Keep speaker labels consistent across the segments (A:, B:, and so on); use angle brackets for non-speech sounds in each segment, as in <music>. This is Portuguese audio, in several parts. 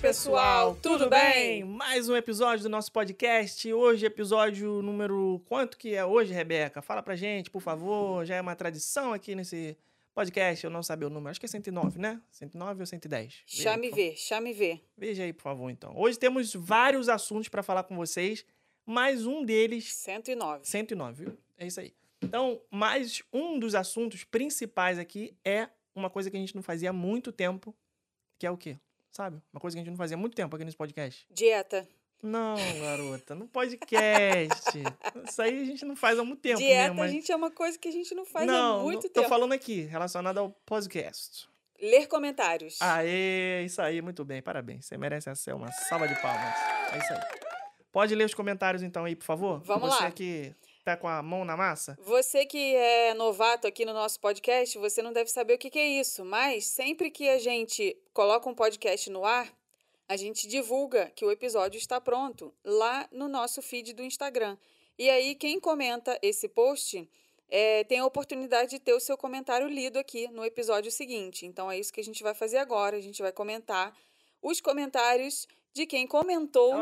A: pessoal, tudo bem? Mais um episódio do nosso podcast. Hoje, episódio número. Quanto que é hoje, Rebeca? Fala pra gente, por favor. Já é uma tradição aqui nesse podcast, eu não sabia o número. Acho que é 109, né? 109 ou 110?
B: Chame ver, chame ver.
A: Veja aí, por favor, então. Hoje temos vários assuntos para falar com vocês, mas um deles.
B: 109.
A: 109, viu? É isso aí. Então, mais um dos assuntos principais aqui é uma coisa que a gente não fazia há muito tempo, que é o quê? Sabe? Uma coisa que a gente não fazia há muito tempo aqui nesse podcast.
B: Dieta.
A: Não, garota, no podcast. <laughs> Isso aí a gente não faz há muito tempo
B: Dieta,
A: mesmo. mas-
B: gente, é uma coisa que a gente não faz
A: não,
B: há muito
A: não, tô
B: tempo.
A: falando aqui, relacionado ao podcast.
B: Ler comentários.
A: Aê, isso aí, muito bem, parabéns. Você merece essa uma salva de palmas. É isso aí. Pode ler os comentários então aí, por favor?
B: Vamos
A: Você
B: lá.
A: que tá com a mão na massa.
B: Você que é novato aqui no nosso podcast, você não deve saber o que que é isso, mas sempre que a gente coloca um podcast no ar, a gente divulga que o episódio está pronto lá no nosso feed do Instagram. E aí, quem comenta esse post é, tem a oportunidade de ter o seu comentário lido aqui no episódio seguinte. Então, é isso que a gente vai fazer agora. A gente vai comentar os comentários de quem comentou.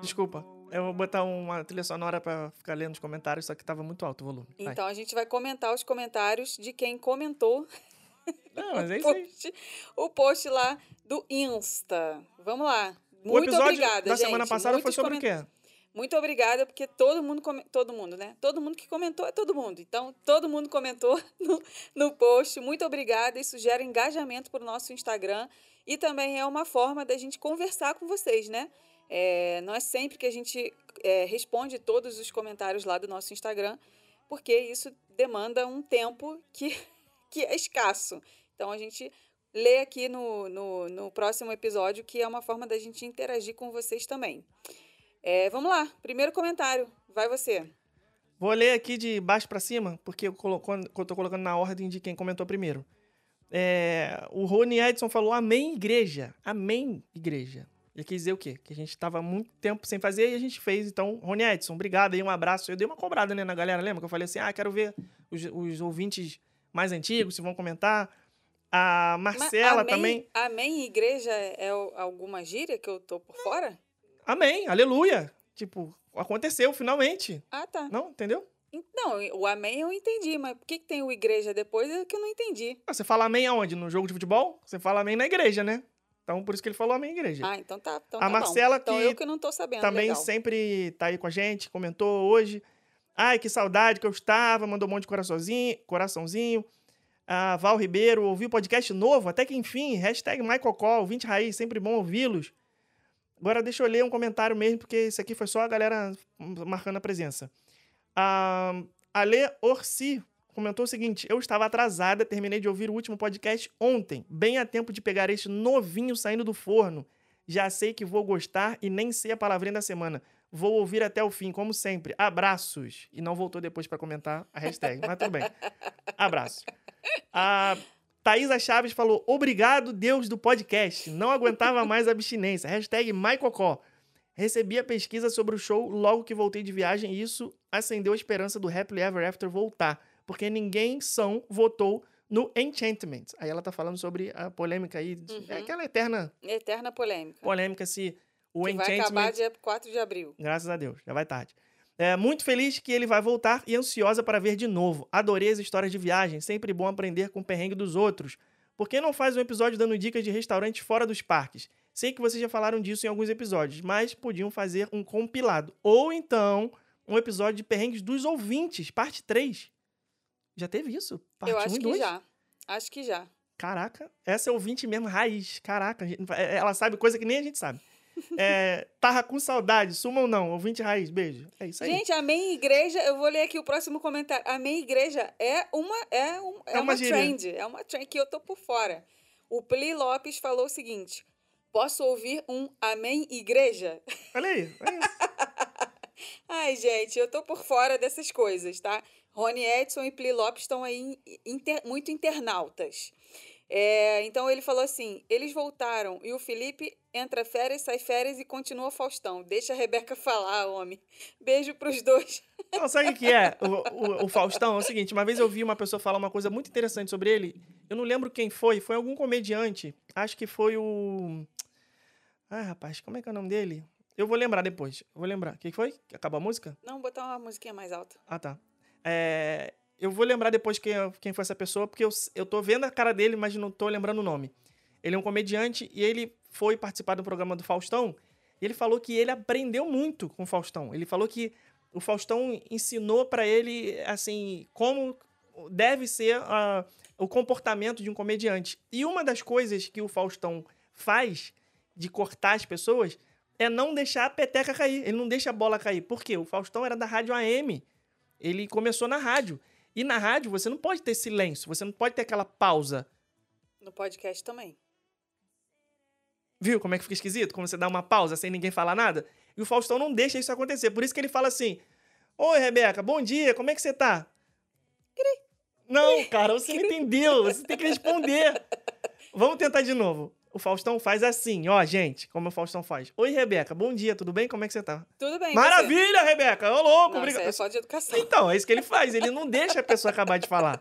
A: Desculpa, eu vou botar uma trilha sonora pra ficar lendo os comentários, só que tava muito alto o volume. Vai.
B: Então, a gente vai comentar os comentários de quem comentou <laughs>
A: Não, mas é <laughs> isso aí.
B: post, o post lá do Insta. Vamos lá.
A: O
B: Muito
A: episódio
B: obrigada,
A: da
B: gente.
A: semana passada foi
B: Muitos
A: sobre o
B: comen-
A: quê?
B: Muito obrigada, porque todo mundo, come- todo mundo, né? Todo mundo que comentou é todo mundo. Então, todo mundo comentou <laughs> no, no post. Muito obrigada. Isso gera engajamento para o nosso Instagram. E também é uma forma da gente conversar com vocês, né? É, não é sempre que a gente é, responde todos os comentários lá do nosso Instagram, porque isso demanda um tempo que, <laughs> que é escasso. Então, a gente lê aqui no, no, no próximo episódio, que é uma forma da gente interagir com vocês também. É, vamos lá, primeiro comentário. Vai você.
A: Vou ler aqui de baixo pra cima, porque eu, tô colocando na ordem de quem comentou primeiro. É, o Rony Edson falou amém, igreja. Amém, igreja. Ele quis dizer o quê? Que a gente tava há muito tempo sem fazer e a gente fez. Então, Rony Edson, obrigado aí, um abraço. Eu dei uma cobrada né, na galera, lembra? Que eu falei assim, ah, quero ver os, os ouvintes mais antigos, se vão comentar. A
B: Ma-
A: Marcela
B: amém,
A: também.
B: Amém, igreja, é alguma gíria que eu tô por fora?
A: Amém, aleluia. Tipo, aconteceu finalmente.
B: Ah, tá.
A: Não, entendeu?
B: Não, o amém eu entendi, mas por que, que tem o igreja depois é que eu não entendi.
A: Ah, Você fala amém aonde? No jogo de futebol? Você fala amém na igreja, né? Então, por isso que ele falou amém igreja.
B: Ah, então tá. Então
A: A
B: tá bom.
A: Marcela
B: então
A: que
B: eu que não tô sabendo.
A: Também
B: legal.
A: sempre tá aí com a gente, comentou hoje. Ai, que saudade que eu estava, mandou um monte de coraçãozinho. coraçãozinho. A Val Ribeiro, ouviu o podcast novo, até que enfim. Hashtag Michael ouvinte raiz, sempre bom ouvi-los. Agora deixa eu ler um comentário mesmo, porque isso aqui foi só a galera marcando a presença. A Ale Orsi comentou o seguinte: Eu estava atrasada, terminei de ouvir o último podcast ontem, bem a tempo de pegar este novinho saindo do forno. Já sei que vou gostar e nem sei a palavrinha da semana. Vou ouvir até o fim, como sempre. Abraços. E não voltou depois para comentar a hashtag, mas tudo bem. Abraço. A Thaisa Chaves falou: Obrigado, Deus do podcast. Não aguentava mais a abstinência. Hashtag MyCocó. Recebi a pesquisa sobre o show logo que voltei de viagem e isso acendeu a esperança do Happily Ever After voltar. Porque ninguém são votou no Enchantment. Aí ela tá falando sobre a polêmica aí. de-
B: Uhum.
A: É aquela eterna
B: Eterna polêmica.
A: polêmica se o
B: que vai
A: Enchantment.
B: acabar dia 4 de abril.
A: Graças a Deus, já vai tarde. É, muito feliz que ele vai voltar e ansiosa para ver de novo. Adorei as histórias de viagem, sempre bom aprender com o perrengue dos outros. Por que não faz um episódio dando dicas de restaurantes fora dos parques? Sei que vocês já falaram disso em alguns episódios, mas podiam fazer um compilado. Ou então, um episódio de perrengues dos ouvintes, parte 3. Já teve isso? Parte
B: eu
A: 1
B: acho
A: e
B: que
A: 2?
B: já. Acho que já.
A: Caraca, essa é ouvinte mesmo, raiz. Caraca, é- ela sabe coisa que nem a gente sabe. <laughs> É, tava com saudade, suma ou não, ouvinte raiz, beijo. É isso aí.
B: Gente, Amém Igreja, eu vou ler aqui o próximo comentário. Amém Igreja é uma é, um, é,
A: É uma
B: uma, trend, é uma trend que eu tô por fora. O Pli Lopes falou o seguinte: Posso ouvir um Amém Igreja?
A: Olha aí, olha isso. <laughs>
B: Ai, gente, eu tô por fora dessas coisas, tá? Rony Edson e Pli Lopes estão aí inter- muito internautas. É, então ele falou assim: eles voltaram e o Felipe entra férias, sai férias e continua Faustão. Deixa a Rebeca falar, homem. Beijo pros dois.
A: Não, sabe o que é? O, o, o, Faustão é o seguinte: uma vez eu vi uma pessoa falar uma coisa muito interessante sobre ele. Eu não lembro quem foi, foi algum comediante. Acho que foi o. Ah, rapaz, como é que é o nome dele? Eu vou lembrar depois. Eu vou lembrar. O que foi? Acabou a música?
B: Não, botar uma musiquinha mais alta.
A: Ah, tá. É, eu vou lembrar depois quem, quem foi essa pessoa, porque eu, eu tô vendo a cara dele, mas não tô lembrando o nome. Ele é um comediante e ele foi participar do programa do Faustão. E ele falou que ele aprendeu muito com o Faustão. Ele falou que o Faustão ensinou para ele, assim, como deve ser uh, o comportamento de um comediante. E uma das coisas que o Faustão faz de cortar as pessoas é não deixar a peteca cair. Ele não deixa a bola cair. Por quê? O Faustão era da rádio AM. Ele começou na rádio. E na rádio você não pode ter silêncio, você não pode ter aquela pausa.
B: No podcast também.
A: Viu como é que fica esquisito? Como você dá uma pausa sem ninguém falar nada? E o Faustão não deixa isso acontecer. Por isso que ele fala assim: Oi, Rebeca, bom dia, como é que você tá? Não, cara, você não entendeu. Você tem que responder. Vamos tentar de novo. O Faustão faz assim, ó, gente, como o Faustão faz. Oi, Rebeca, bom dia, tudo bem? Como é que você tá?
B: Tudo bem.
A: Maravilha, você? Rebeca! Ô, louco,
B: obrigado. É só de educação.
A: Então, é isso que ele faz. Ele não deixa a pessoa acabar de falar.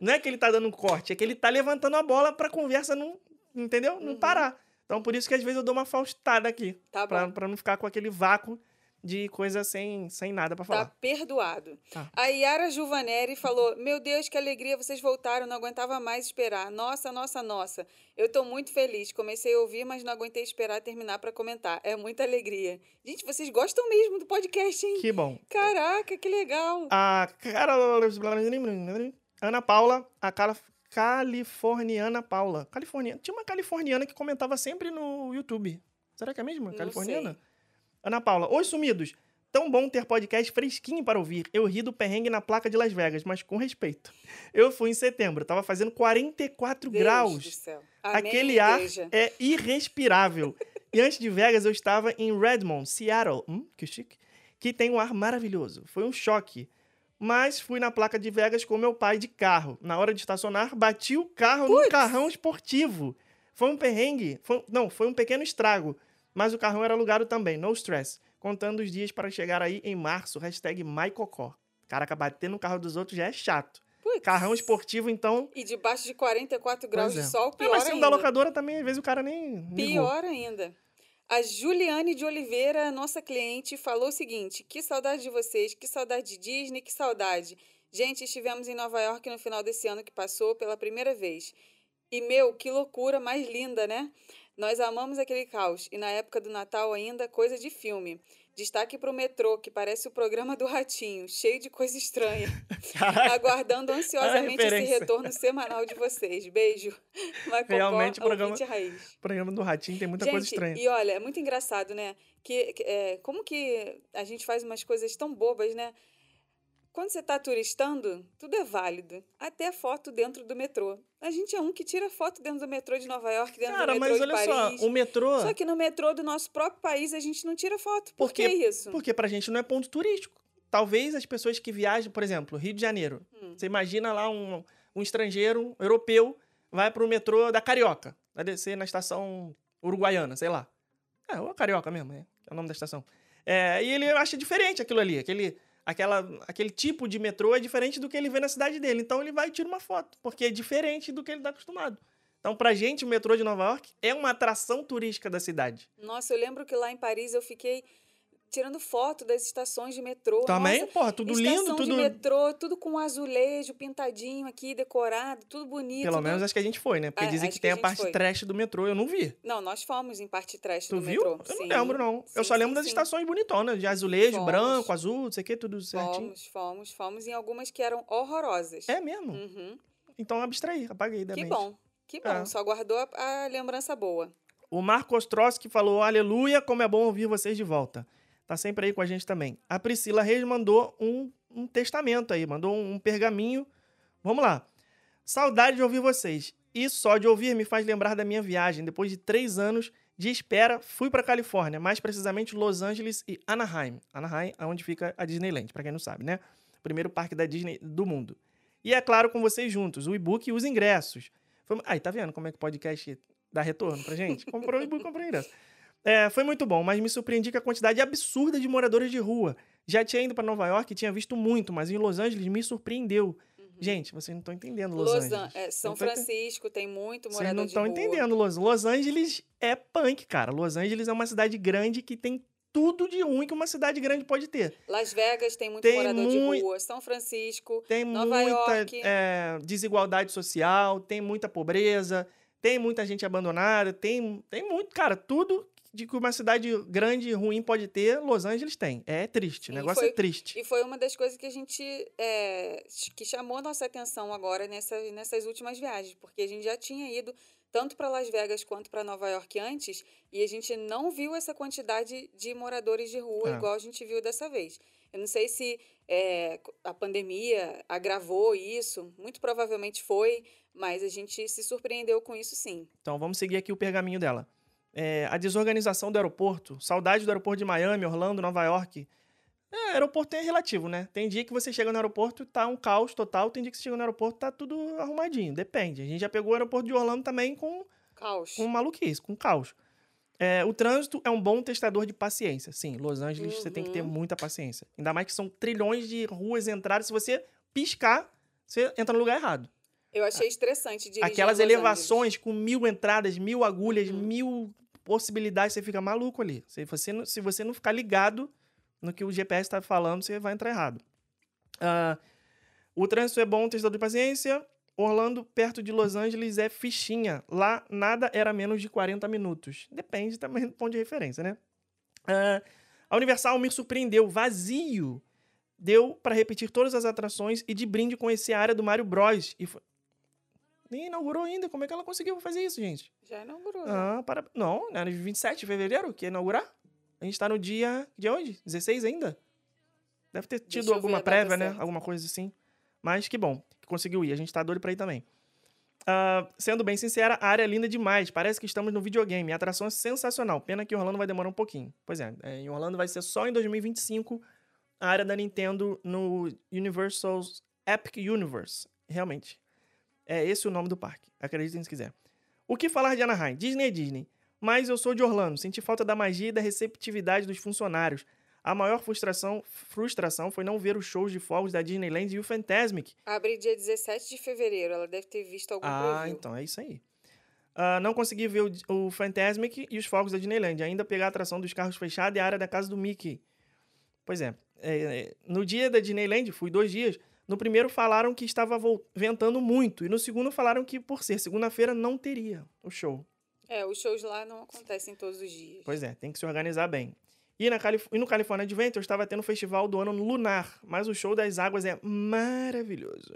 A: Não é que ele tá dando um corte, é que ele tá levantando a bola pra conversa não. Entendeu? Não uhum. parar. Então, por isso que às vezes eu dou uma faustada aqui.
B: Tá
A: pra, pra não ficar com aquele vácuo de coisa sem, sem nada para falar.
B: Tá perdoado. Tá. A Yara Juvaneri falou: Meu Deus, que alegria, vocês voltaram, não aguentava mais esperar. Nossa, nossa, nossa. Eu tô muito feliz. Comecei a ouvir, mas não aguentei esperar terminar para comentar. É muita alegria. Gente, vocês gostam mesmo do podcast, hein?
A: Que bom.
B: Caraca, que legal.
A: A cara. Ana Paula, a cara. Californiana Paula. Californiana. Tinha uma californiana que comentava sempre no YouTube. Será que é mesmo? Californiana? Sei. Ana Paula, oi sumidos. Tão bom ter podcast fresquinho para ouvir. Eu ri do perrengue na placa de Las Vegas, mas com respeito. Eu fui em setembro, tava fazendo 44
B: Deus
A: graus.
B: Do céu.
A: Amém, Aquele ar é irrespirável. e antes de Vegas, eu estava em Redmond, Seattle, hum, que chique, que tem um ar maravilhoso. Foi um choque. Mas fui na placa de Vegas com meu pai de carro. Na hora de estacionar, bati o carro Puts. no carrão esportivo. Foi um perrengue. Foi, não, foi um pequeno estrago mas o carrão era alugado também, no stress. Contando os dias para chegar aí em março, hashtag MyCocó. Caraca, bater no carro dos outros já é chato. Puts. Carrão esportivo, então.
B: E debaixo de 44 graus de sol, pior é,
A: mas
B: sendo
A: ainda. da locadora também, às vezes o cara nem.
B: Pior ainda. A Juliane de Oliveira, nossa cliente, falou o seguinte: que saudade de vocês, que saudade de Disney, que saudade. Gente, estivemos em Nova York no final desse ano que passou pela primeira vez. E, meu, que loucura mais linda, né? Nós amamos aquele caos e na época do Natal ainda coisa de filme. Destaque para o metrô, que parece o programa do Ratinho, cheio de coisa estranha. <laughs> Aguardando ansiosamente esse retorno semanal de vocês. Beijo.
A: Macocó, Realmente o programa, raiz. programa do Ratinho tem muita
B: gente,
A: coisa estranha.
B: E olha, é muito engraçado, né? Que, é, como que a gente faz umas coisas tão bobas, né? Quando você está turistando, tudo é válido. Até foto dentro do metrô. A gente é um que tira foto dentro do metrô de Nova York, dentro Cara, do metrô mas olha de Paris.
A: Só, o metrô.
B: Só que no metrô do nosso próprio país a gente não tira foto. Por porque, que isso?
A: Porque pra gente não é ponto turístico. Talvez as pessoas que viajam, por exemplo, Rio de Janeiro. Hum. Você imagina lá um, um estrangeiro, um europeu, vai pro metrô da Carioca. Vai descer na estação uruguaiana, sei lá. É, ou a Carioca mesmo, é, é o nome da estação. É, e ele acha diferente aquilo ali, aquele aquela, aquele tipo de metrô é diferente do que ele vê na cidade dele. Então ele vai e tira uma foto, porque é diferente do que ele está acostumado. Então, pra gente, o metrô de Nova York é uma atração turística da cidade.
B: Nossa, eu lembro que lá em Paris eu fiquei tirando foto das estações de metrô.
A: Também,
B: Nossa,
A: porra, tudo lindo, tudo.
B: de metrô, tudo com azulejo pintadinho aqui, decorado, tudo bonito.
A: Pelo menos acho que a gente foi, né? Porque ah, dizem que, que tem a, a parte foi. trash do metrô, eu não vi.
B: Não, nós fomos em parte trash
A: tu
B: do
A: viu?
B: metrô.
A: Eu sim. não lembro, não. Sim, eu só lembro sim, das estações bonitonas, de azulejo, fomos. branco, azul, não sei o que, tudo certinho.
B: Fomos, fomos, fomos em algumas que eram horrorosas.
A: É mesmo?
B: Uhum.
A: Então apaguei apaguei da
B: Que
A: mente.
B: bom, que bom. É. Só guardou a, a lembrança boa.
A: O Marcos Trotsky falou: Aleluia, como é bom ouvir vocês de volta tá sempre aí com a gente também. A Priscila Reis mandou um, um testamento aí, mandou um, um pergaminho. Vamos lá. Saudade de ouvir vocês. E só de ouvir me faz lembrar da minha viagem. Depois de três anos de espera, fui para Califórnia, mais precisamente Los Angeles e Anaheim. Anaheim é onde fica a Disneyland, para quem não sabe, né? O primeiro parque da Disney do mundo. E é claro, com vocês juntos, o e-book e os ingressos. Foi... Aí, tá vendo como é que o podcast dá retorno pra gente? Comprou e comprou ingresso. É, foi muito bom, mas me surpreendi com a quantidade absurda de moradores de rua. Já tinha ido para Nova York e tinha visto muito, mas em Los Angeles me surpreendeu. Gente, vocês não estão entendendo Los,
B: Los
A: Angeles.
B: An- é, São
A: Não
B: Francisco tem muito
A: Vocês
B: morador
A: não
B: de
A: estão entendendo, Los, Los Angeles é punk, cara. Los Angeles é uma cidade grande que tem tudo de ruim que uma cidade grande pode ter.
B: Las Vegas tem muito
A: Tem
B: morador
A: mui-
B: de rua. São Francisco.
A: Tem
B: Nova
A: muita
B: York.
A: é, desigualdade social, tem muita pobreza, tem muita gente abandonada, tem, tem muito, cara, tudo de que uma cidade grande e ruim pode ter, Los Angeles tem. É triste, o negócio
B: foi-
A: é triste.
B: E foi uma das coisas que a gente. é, que chamou a nossa atenção agora nessa, nessas últimas viagens, porque a gente já tinha ido tanto para Las Vegas quanto para Nova York antes, e a gente não viu essa quantidade de moradores de rua
A: É.
B: igual a gente viu dessa vez. Eu não sei se é, a pandemia agravou isso, muito provavelmente foi, mas a gente se surpreendeu com isso sim.
A: Então vamos seguir aqui o pergaminho dela. É, a desorganização do aeroporto, saudade do aeroporto de Miami, Orlando, Nova York. É, aeroporto é relativo, né? Tem dia que você chega no aeroporto e tá um caos total, tem dia que você chega no aeroporto e tá tudo arrumadinho, depende. A gente já pegou o aeroporto de Orlando também com
B: Caos.
A: com maluquice, com caos. É, o trânsito é um bom testador de paciência. Sim, Los Angeles você tem que ter
B: Uhum.
A: muita paciência. Ainda mais que são trilhões de ruas entradas. Se você piscar, você entra no lugar errado.
B: Eu achei estressante dirigir
A: Aquelas elevações com mil entradas, mil agulhas,
B: Uhum.
A: mil possibilidades, você fica maluco ali. Se você, não- se você não ficar ligado no que o GPS está falando, você vai entrar errado. Ah, o trânsito é bom, testador de paciência. Orlando, perto de Los Angeles, é fichinha. Lá, nada era menos de 40 minutos. Depende também do ponto de referência, né? Ah, a Universal me surpreendeu. Vazio. Deu para repetir todas as atrações e de brinde conhecer a área do Mario Bros. E foi- Nem inaugurou ainda. Como é que ela conseguiu fazer isso, gente?
B: Já inaugurou. né?
A: Ah, para... Não, era de 27 de fevereiro que ia inaugurar. A gente tá no dia de hoje? 16 ainda? Deve ter tido
B: ver
A: alguma prévia, né?
B: certa.
A: Alguma coisa assim. Mas que bom, que conseguiu ir. A gente tá doido pra ir também. Ah, sendo bem sincera, a área é linda demais. Parece que estamos no videogame. A atração é sensacional. Pena que Orlando vai demorar um pouquinho. Pois é, é, em Orlando vai ser só em 2025 a área da Nintendo no Universal's Epic Universe. Realmente. É esse o nome do parque. Acreditem se quiser. O que falar de Anaheim? Disney é Disney. Mas eu sou de Orlando. Senti falta da magia e da receptividade dos funcionários. A maior frustração, frustração foi não ver os shows de fogos da Disneyland e o Fantasmic.
B: Abre dia 17 de fevereiro. Ela deve ter visto algum
A: Ah,
B: preview.
A: então é isso aí. Ah, não consegui ver o, o Fantasmic e os fogos da Disneyland. Ainda pegar a atração dos carros fechados e a área da casa do Mickey. Pois é. é, é, no dia da Disneyland, fui dois dias. No primeiro falaram que estava ventando muito. E no segundo falaram que, por ser segunda-feira, não teria o show.
B: É, os shows lá não acontecem todos os dias.
A: Pois é, tem que se organizar bem. E, na Calif e no California Adventure estava tendo o festival do ano lunar, mas o show das águas é maravilhoso.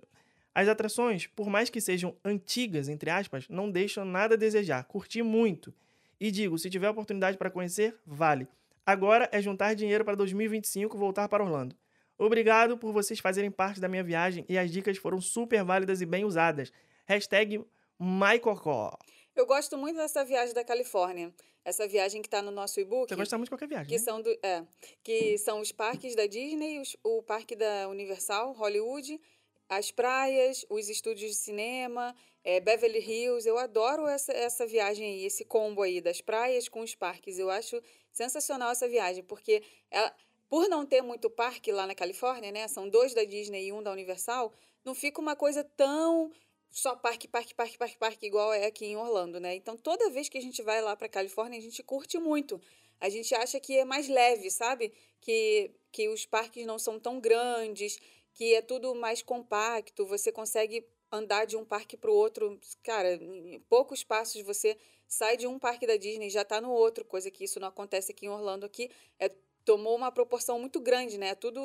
A: As atrações, por mais que sejam antigas, entre aspas, não deixam nada a desejar. Curti muito. E digo, se tiver oportunidade para conhecer, vale. Agora é juntar dinheiro para 2025 e voltar para Orlando. Obrigado por vocês fazerem parte da minha viagem e as dicas foram super válidas e bem usadas. Hashtag MyCocó.
B: Eu gosto muito dessa viagem da Califórnia. Essa viagem que está no nosso e-book.
A: Você gosta muito de qualquer viagem,
B: que
A: né?
B: são, do, é, que são os parques da Disney, os- o parque da Universal, Hollywood, as praias, os estúdios de cinema, é, Beverly Hills. Eu adoro essa, essa viagem aí, esse combo aí das praias com os parques. Eu acho sensacional essa viagem, porque ela, por não ter muito parque lá na Califórnia, né? São dois da Disney e um da Universal, não fica uma coisa tão só parque, parque, parque, parque, parque, igual é aqui em Orlando, né? Então, toda vez que a gente vai lá para Califórnia, a gente curte muito. A gente acha que é mais leve, sabe? Que, que os parques não são tão grandes, que é tudo mais compacto, você consegue andar de um parque para o outro. Cara, em poucos passos você sai de um parque da Disney e já está no outro, coisa que isso não acontece aqui em Orlando aqui. É, tomou uma proporção muito grande, né? É tudo.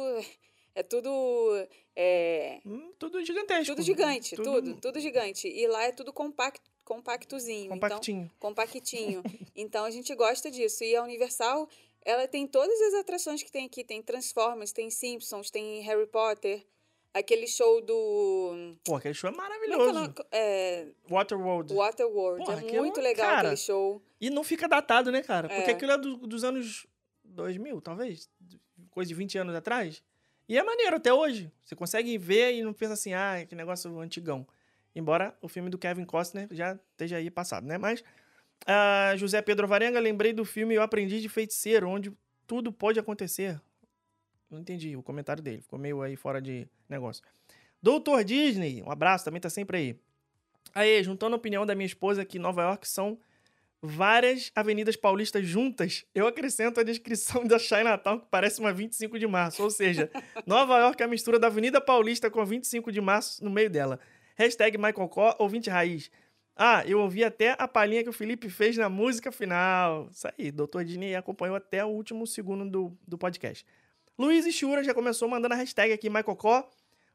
B: É tudo. É,
A: Hum, tudo gigantesco.
B: tudo gigante, tudo, tudo, gigante. E lá é tudo compacto, compactozinho.
A: Compactinho.
B: Então, compactinho. <laughs> então a gente gosta disso. E a Universal, ela tem todas as atrações que tem aqui. Tem Transformers, tem Simpsons, tem Harry Potter. Aquele show do.
A: Pô, aquele show é
B: Como é
A: maravilhoso.
B: é? É,
A: Waterworld.
B: Waterworld.
A: Porra,
B: é muito legal
A: cara,
B: aquele show.
A: E não fica datado, né, cara? Porque
B: É.
A: aquilo é do- dos anos 2000, talvez. Coisa de 20 anos atrás. E é maneiro até hoje. Você consegue ver e não pensa assim, ah, que negócio antigão. Embora o filme do Kevin Costner já esteja aí passado, né? Mas uh, José Pedro Varenga, lembrei do filme Eu Aprendi de Feiticeiro, onde tudo pode acontecer. Não entendi o comentário dele, ficou meio aí fora de negócio. Doutor Disney, um abraço, também tá sempre aí. Aí, juntando a opinião da minha esposa que Nova York são várias avenidas paulistas juntas, eu acrescento a descrição <laughs> da Chinatown, que parece uma 25 de março. Ou seja, <laughs> Nova York é a mistura da Avenida Paulista com a 25 de março no meio dela. Hashtag Michael Có, ouvinte raiz. Ah, eu ouvi até a palhinha que o Felipe fez na música final. Isso aí, Doutor Disney acompanhou até o último segundo do, do podcast. Luiz Chura já começou mandando a hashtag aqui, Michael Có,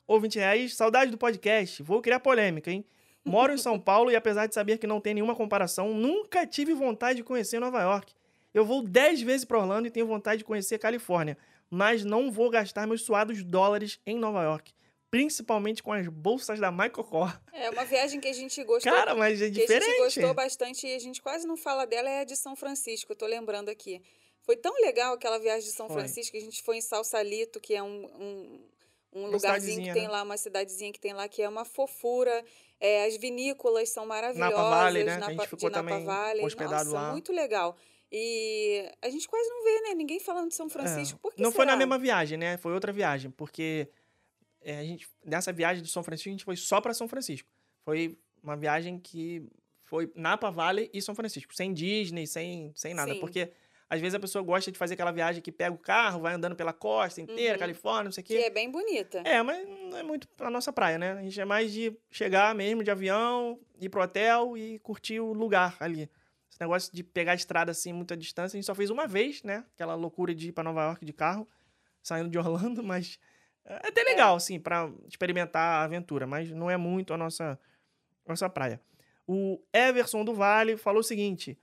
A: ouvinte raiz. Saudade do podcast. Vou criar polêmica, hein? Moro em São Paulo e apesar de saber que não tem nenhuma comparação, nunca tive vontade de conhecer Nova York. Eu vou 10 vezes para Orlando e tenho vontade de conhecer a Califórnia, mas não vou gastar meus suados dólares em Nova York. Principalmente com as bolsas da Michael Kors.
B: É uma viagem que a gente gostou.
A: Cara, mas é diferente.
B: A gente gostou bastante e a gente quase não fala dela, é a de São Francisco, eu tô lembrando aqui. Foi tão legal aquela viagem de São foi. Francisco que a gente foi em Salsalito, que é um, um, um lugarzinho que tem né? lá, uma cidadezinha que tem lá, que é uma fofura. É, as vinícolas são maravilhosas. Napa
A: Valley, né? Napa, a gente ficou também Valley. hospedado
B: Nossa,
A: lá.
B: muito legal. E a gente quase não vê, né? Ninguém falando de São Francisco. É. Por que
A: não
B: será?
A: foi na mesma viagem, né? Foi outra viagem, porque é, a gente, nessa viagem de São Francisco, a gente foi só para São Francisco. Foi uma viagem que foi Napa Valley e São Francisco, sem Disney, sem, sem nada. Sim. Porque às vezes a pessoa gosta de fazer aquela viagem que pega o carro, vai andando pela costa inteira, uhum. Califórnia, não sei o quê.
B: Que é bem bonita.
A: É, mas não é muito a nossa praia, né? A gente é mais de chegar mesmo de avião, ir pro hotel e curtir o lugar ali. Esse negócio de pegar a estrada assim, muita distância, a gente só fez uma vez, né? Aquela loucura de ir para Nova York de carro, saindo de <laughs> Orlando, mas é até legal, é. assim, para experimentar a aventura, mas não é muito a nossa, nossa praia. O Everson do Vale falou o seguinte: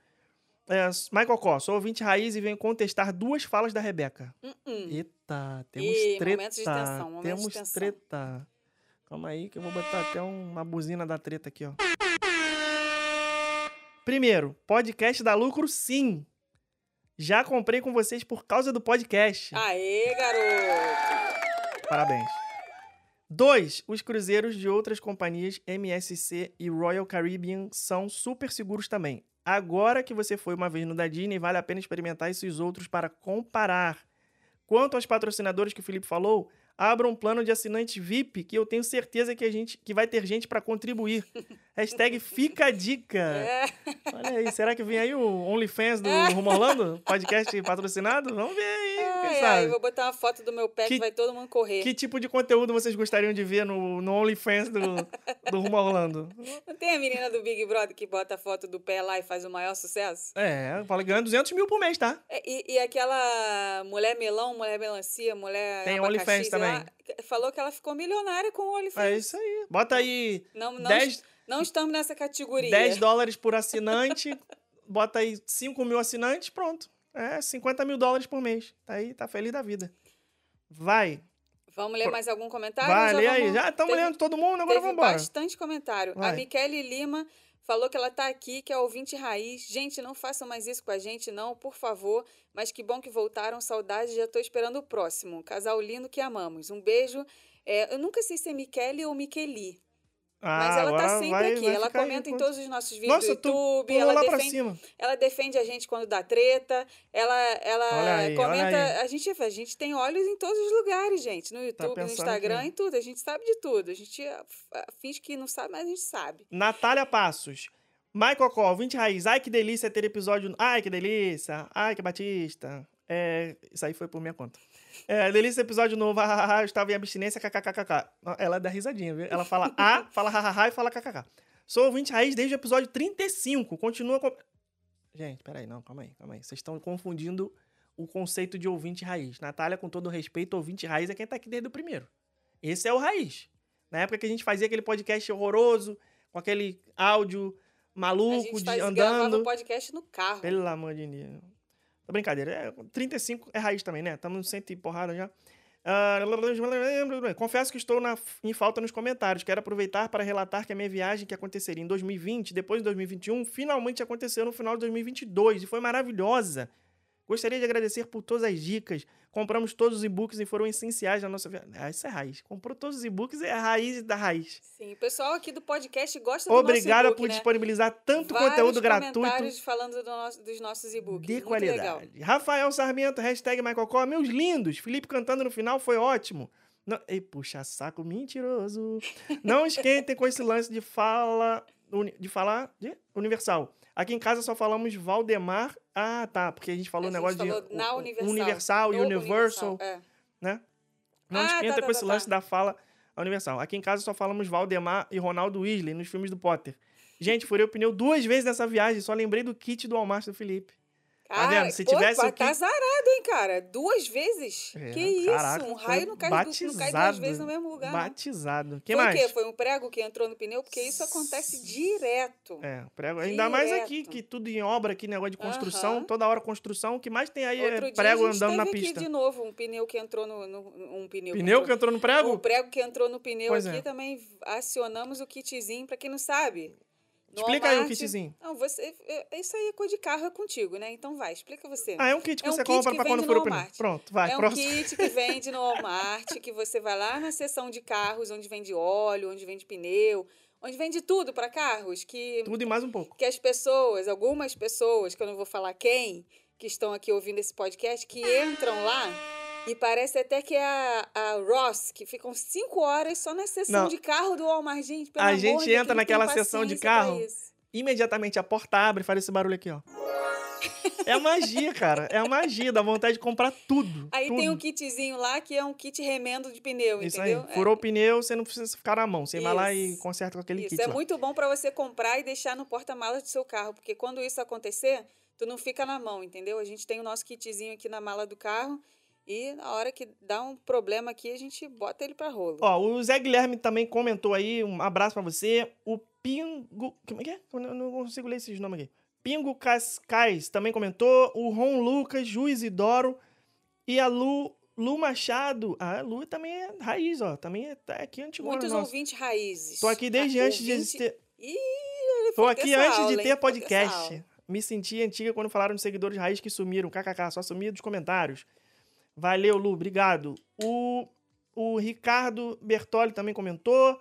A: é, Michael Kó, sou ouvinte raiz e venho contestar duas falas da Rebeca.
B: Uh -uh.
A: Eita, temos
B: e,
A: treta.
B: De tensão,
A: temos
B: de tensão.
A: treta. Calma aí que eu vou botar até uma buzina da treta aqui, ó. Primeiro, podcast dá lucro sim. Já comprei com vocês por causa do podcast.
B: Aê, garoto!
A: Parabéns. Dois, os cruzeiros de outras companhias MSC e Royal Caribbean são super seguros também. Agora que você foi uma vez no da Disney, vale a pena experimentar esses outros para comparar. Quanto aos patrocinadores que o Felipe falou, abra um plano de assinante VIP que eu tenho certeza que a gente que vai ter gente para contribuir. <laughs> Hashtag fica a dica. É. Olha aí, será que vem aí o OnlyFans do é. Rumo Orlando? Podcast patrocinado? Vamos ver aí.
B: É, vou botar uma foto do meu pé que, que, vai todo mundo correr.
A: Que tipo de conteúdo vocês gostariam de ver no, no OnlyFans do, <laughs> do Rumo Orlando?
B: Não tem a menina do Big Brother que bota a foto do pé lá e faz o maior sucesso?
A: É, fala ganhando 200 mil por mês, tá?
B: É, e, e, aquela mulher melão, mulher melancia, mulher
A: Tem OnlyFans também.
B: Lá, falou que ela ficou milionária com o OnlyFans.
A: É isso aí. Bota aí
B: não, não,
A: 10...
B: Não estamos nessa categoria.
A: 10 dólares por assinante, bota aí 5 mil assinantes, pronto. É 50 mil dólares por mês. Tá aí, tá feliz da vida. Vai.
B: Vamos ler mais algum comentário?
A: Vai, lê aí. Já estamos lendo todo mundo, agora vamos embora.
B: bastante comentário. Vai. A Michele Lima falou que ela tá aqui, que é ouvinte raiz. Gente, não façam mais isso com a gente, não, por favor. Mas que bom que voltaram. Saudade, já tô esperando o próximo. Casal lindo que amamos. Um beijo. É, eu nunca sei se é Michele ou Micheli.
A: Ah,
B: Mas ela tá sempre
A: vai,
B: aqui.
A: vai
B: ela comenta
A: aí,
B: em todos os nossos vídeos
A: Nossa,
B: do YouTube.
A: ela
B: defende, ela defende a gente quando dá treta. Ela, ela
A: aí,
B: comenta. A gente, a gente tem olhos em todos os lugares, gente. No
A: Tá
B: YouTube, no
A: pensando
B: Instagram,
A: que-
B: em tudo. A gente sabe de tudo. A gente ah, f- finge que não sabe, mas a gente sabe.
A: Natália Passos. Michael Call, 20 raiz. Ai, que delícia ter episódio. Ai, que delícia. Ai, que batista. É, isso aí foi por minha conta. É, delícia episódio novo. Hahaha, eu estava em abstinência. kkkk. Ela dá risadinha, viu? Ela fala A, <laughs> fala hahaha e fala kkk. Sou ouvinte raiz desde o episódio 35. Continua com. Gente, peraí, não, calma aí, calma aí. Vocês estão confundindo o conceito de ouvinte raiz. Natália, com todo respeito, ouvinte raiz é quem tá aqui desde o primeiro. Esse é o raiz. Na época que a gente fazia aquele podcast horroroso, com aquele áudio
B: A
A: maluco
B: gente
A: de
B: faz, gravava
A: andando.
B: o podcast no carro.
A: Pelo amor de Deus. Brincadeira. É, 35 é raiz também, né? Estamos cento e porrada já. Ah, confesso que estou na- em falta nos comentários. Quero aproveitar para relatar que a minha viagem que aconteceria em 2020, depois de 2021, finalmente aconteceu no final de 2022 e foi maravilhosa. Gostaria de agradecer por todas as dicas. Compramos todos os e-books e foram essenciais na nossa vida. Ah, isso é raiz. Comprou todos os e-books é a raiz da raiz.
B: Sim, o pessoal aqui do podcast gosta do
A: Obrigada
B: nosso
A: por
B: né?
A: disponibilizar tanto
B: Vários
A: conteúdo gratuito
B: comentários falando do nosso- dos nossos e-books.
A: de
B: Muito
A: qualidade.
B: legal.
A: Rafael Sarmento, hashtag Michael. Meus lindos, Felipe cantando no final foi ótimo. Não, ei, puxa saco mentiroso. Não esquentem com esse lance de fala de falar de universal. Aqui em casa só falamos Valdemar. Ah, tá, porque a gente falou
B: gente
A: negócio
B: falou
A: de
B: na Universal.
A: Universal, Universal,
B: É.
A: né? Não
B: Ah,
A: esquenta
B: tá, tá,
A: com esse
B: tá,
A: lance
B: tá.
A: da fala universal. Aqui em casa só falamos Valdemar e Ronaldo Weasley nos filmes do Potter. Gente, furei o pneu duas vezes nessa viagem, só lembrei do kit do Walmart do Felipe. Tá
B: Cara,
A: vendo? Se tivesse o
B: tá azarado, hein, cara? Duas vezes?
A: É,
B: que isso?
A: caraca,
B: um
A: foi
B: raio não cai, du- não cai duas
A: batizado.
B: vezes no mesmo lugar.
A: Batizado. Quem
B: Foi
A: mais?
B: o quê? Foi um prego que entrou no pneu? Porque isso acontece direto.
A: É, prego. Ainda mais aqui,
B: Direto.
A: que tudo em obra, aqui, negócio de construção,
B: Aham.
A: toda hora construção. O que mais tem aí
B: Outro
A: é prego andando na pista.
B: aqui de novo um pneu que entrou no... no- um pneu,
A: Pneu que
B: entrou,
A: entrou no
B: O
A: prego?
B: prego que entrou no pneu
A: Pois
B: aqui
A: é.
B: também acionamos o kitzinho, pra quem não sabe. No
A: Explica aí o
B: Walmart-
A: kitzinho.
B: Não, você... é- Isso aí é coisa de carro, é contigo, né? Então vai, explica você.
A: Ah, é um kit que
B: É um
A: você
B: kit
A: compra pra quando for o pneu.
B: Walmart.
A: Pronto, vai,
B: é um
A: próximo.
B: kit que vende no Walmart, que você vai lá na seção de carros, onde vende óleo, onde vende pneu, onde vende tudo para carros, que,
A: Tudo e mais um pouco.
B: que as pessoas, algumas pessoas, que eu não vou falar quem, que estão aqui ouvindo esse podcast, que entram lá e parece até que é a, a Ross, que ficam cinco horas só na seção
A: Não.
B: de carro do Walmart. Gente, pelo
A: A
B: amor
A: gente
B: de
A: entra naquela
B: tem
A: seção de
B: paciência pra
A: carro,
B: isso?
A: Imediatamente a porta abre e faz esse barulho aqui, ó. <laughs> É a magia, cara. É a magia, dá vontade de comprar tudo.
B: Aí
A: tudo.
B: tem um kitzinho lá que é um kit remendo de pneu,
A: Isso
B: entendeu?
A: aí. Furou o pneu, você não precisa ficar na mão. Você vai lá e
B: Isso.
A: conserta com aquele
B: Isso
A: kit
B: é
A: lá.
B: muito bom para você comprar e deixar no porta-malas do seu carro, porque quando isso acontecer, tu não fica na mão, entendeu? A gente tem o nosso kitzinho aqui na mala do carro e na hora que dá um problema aqui, a gente bota ele para rolo.
A: Ó, o Zé Guilherme também comentou aí, um abraço pra você. O Pingo. Como é que é? Eu não consigo ler esses nomes aqui. Pingo Cascais também comentou. O Ron Lucas, Ju Isidoro e a Lu, Lu Machado. Ah, a Lu também é raiz, ó. Também é tá aqui antigo.
B: Muitos ouvintes raízes.
A: Tô aqui desde
B: Ah,
A: antes de
B: ouvinte-
A: ter.
B: Ih,
A: Tô aqui antes de
B: aula,
A: ter
B: hein?
A: Podcast. Me senti antiga quando falaram de seguidores raiz que sumiram. KKK, só sumiram dos comentários. Valeu, Lu, obrigado. O, o Ricardo Bertoli também comentou.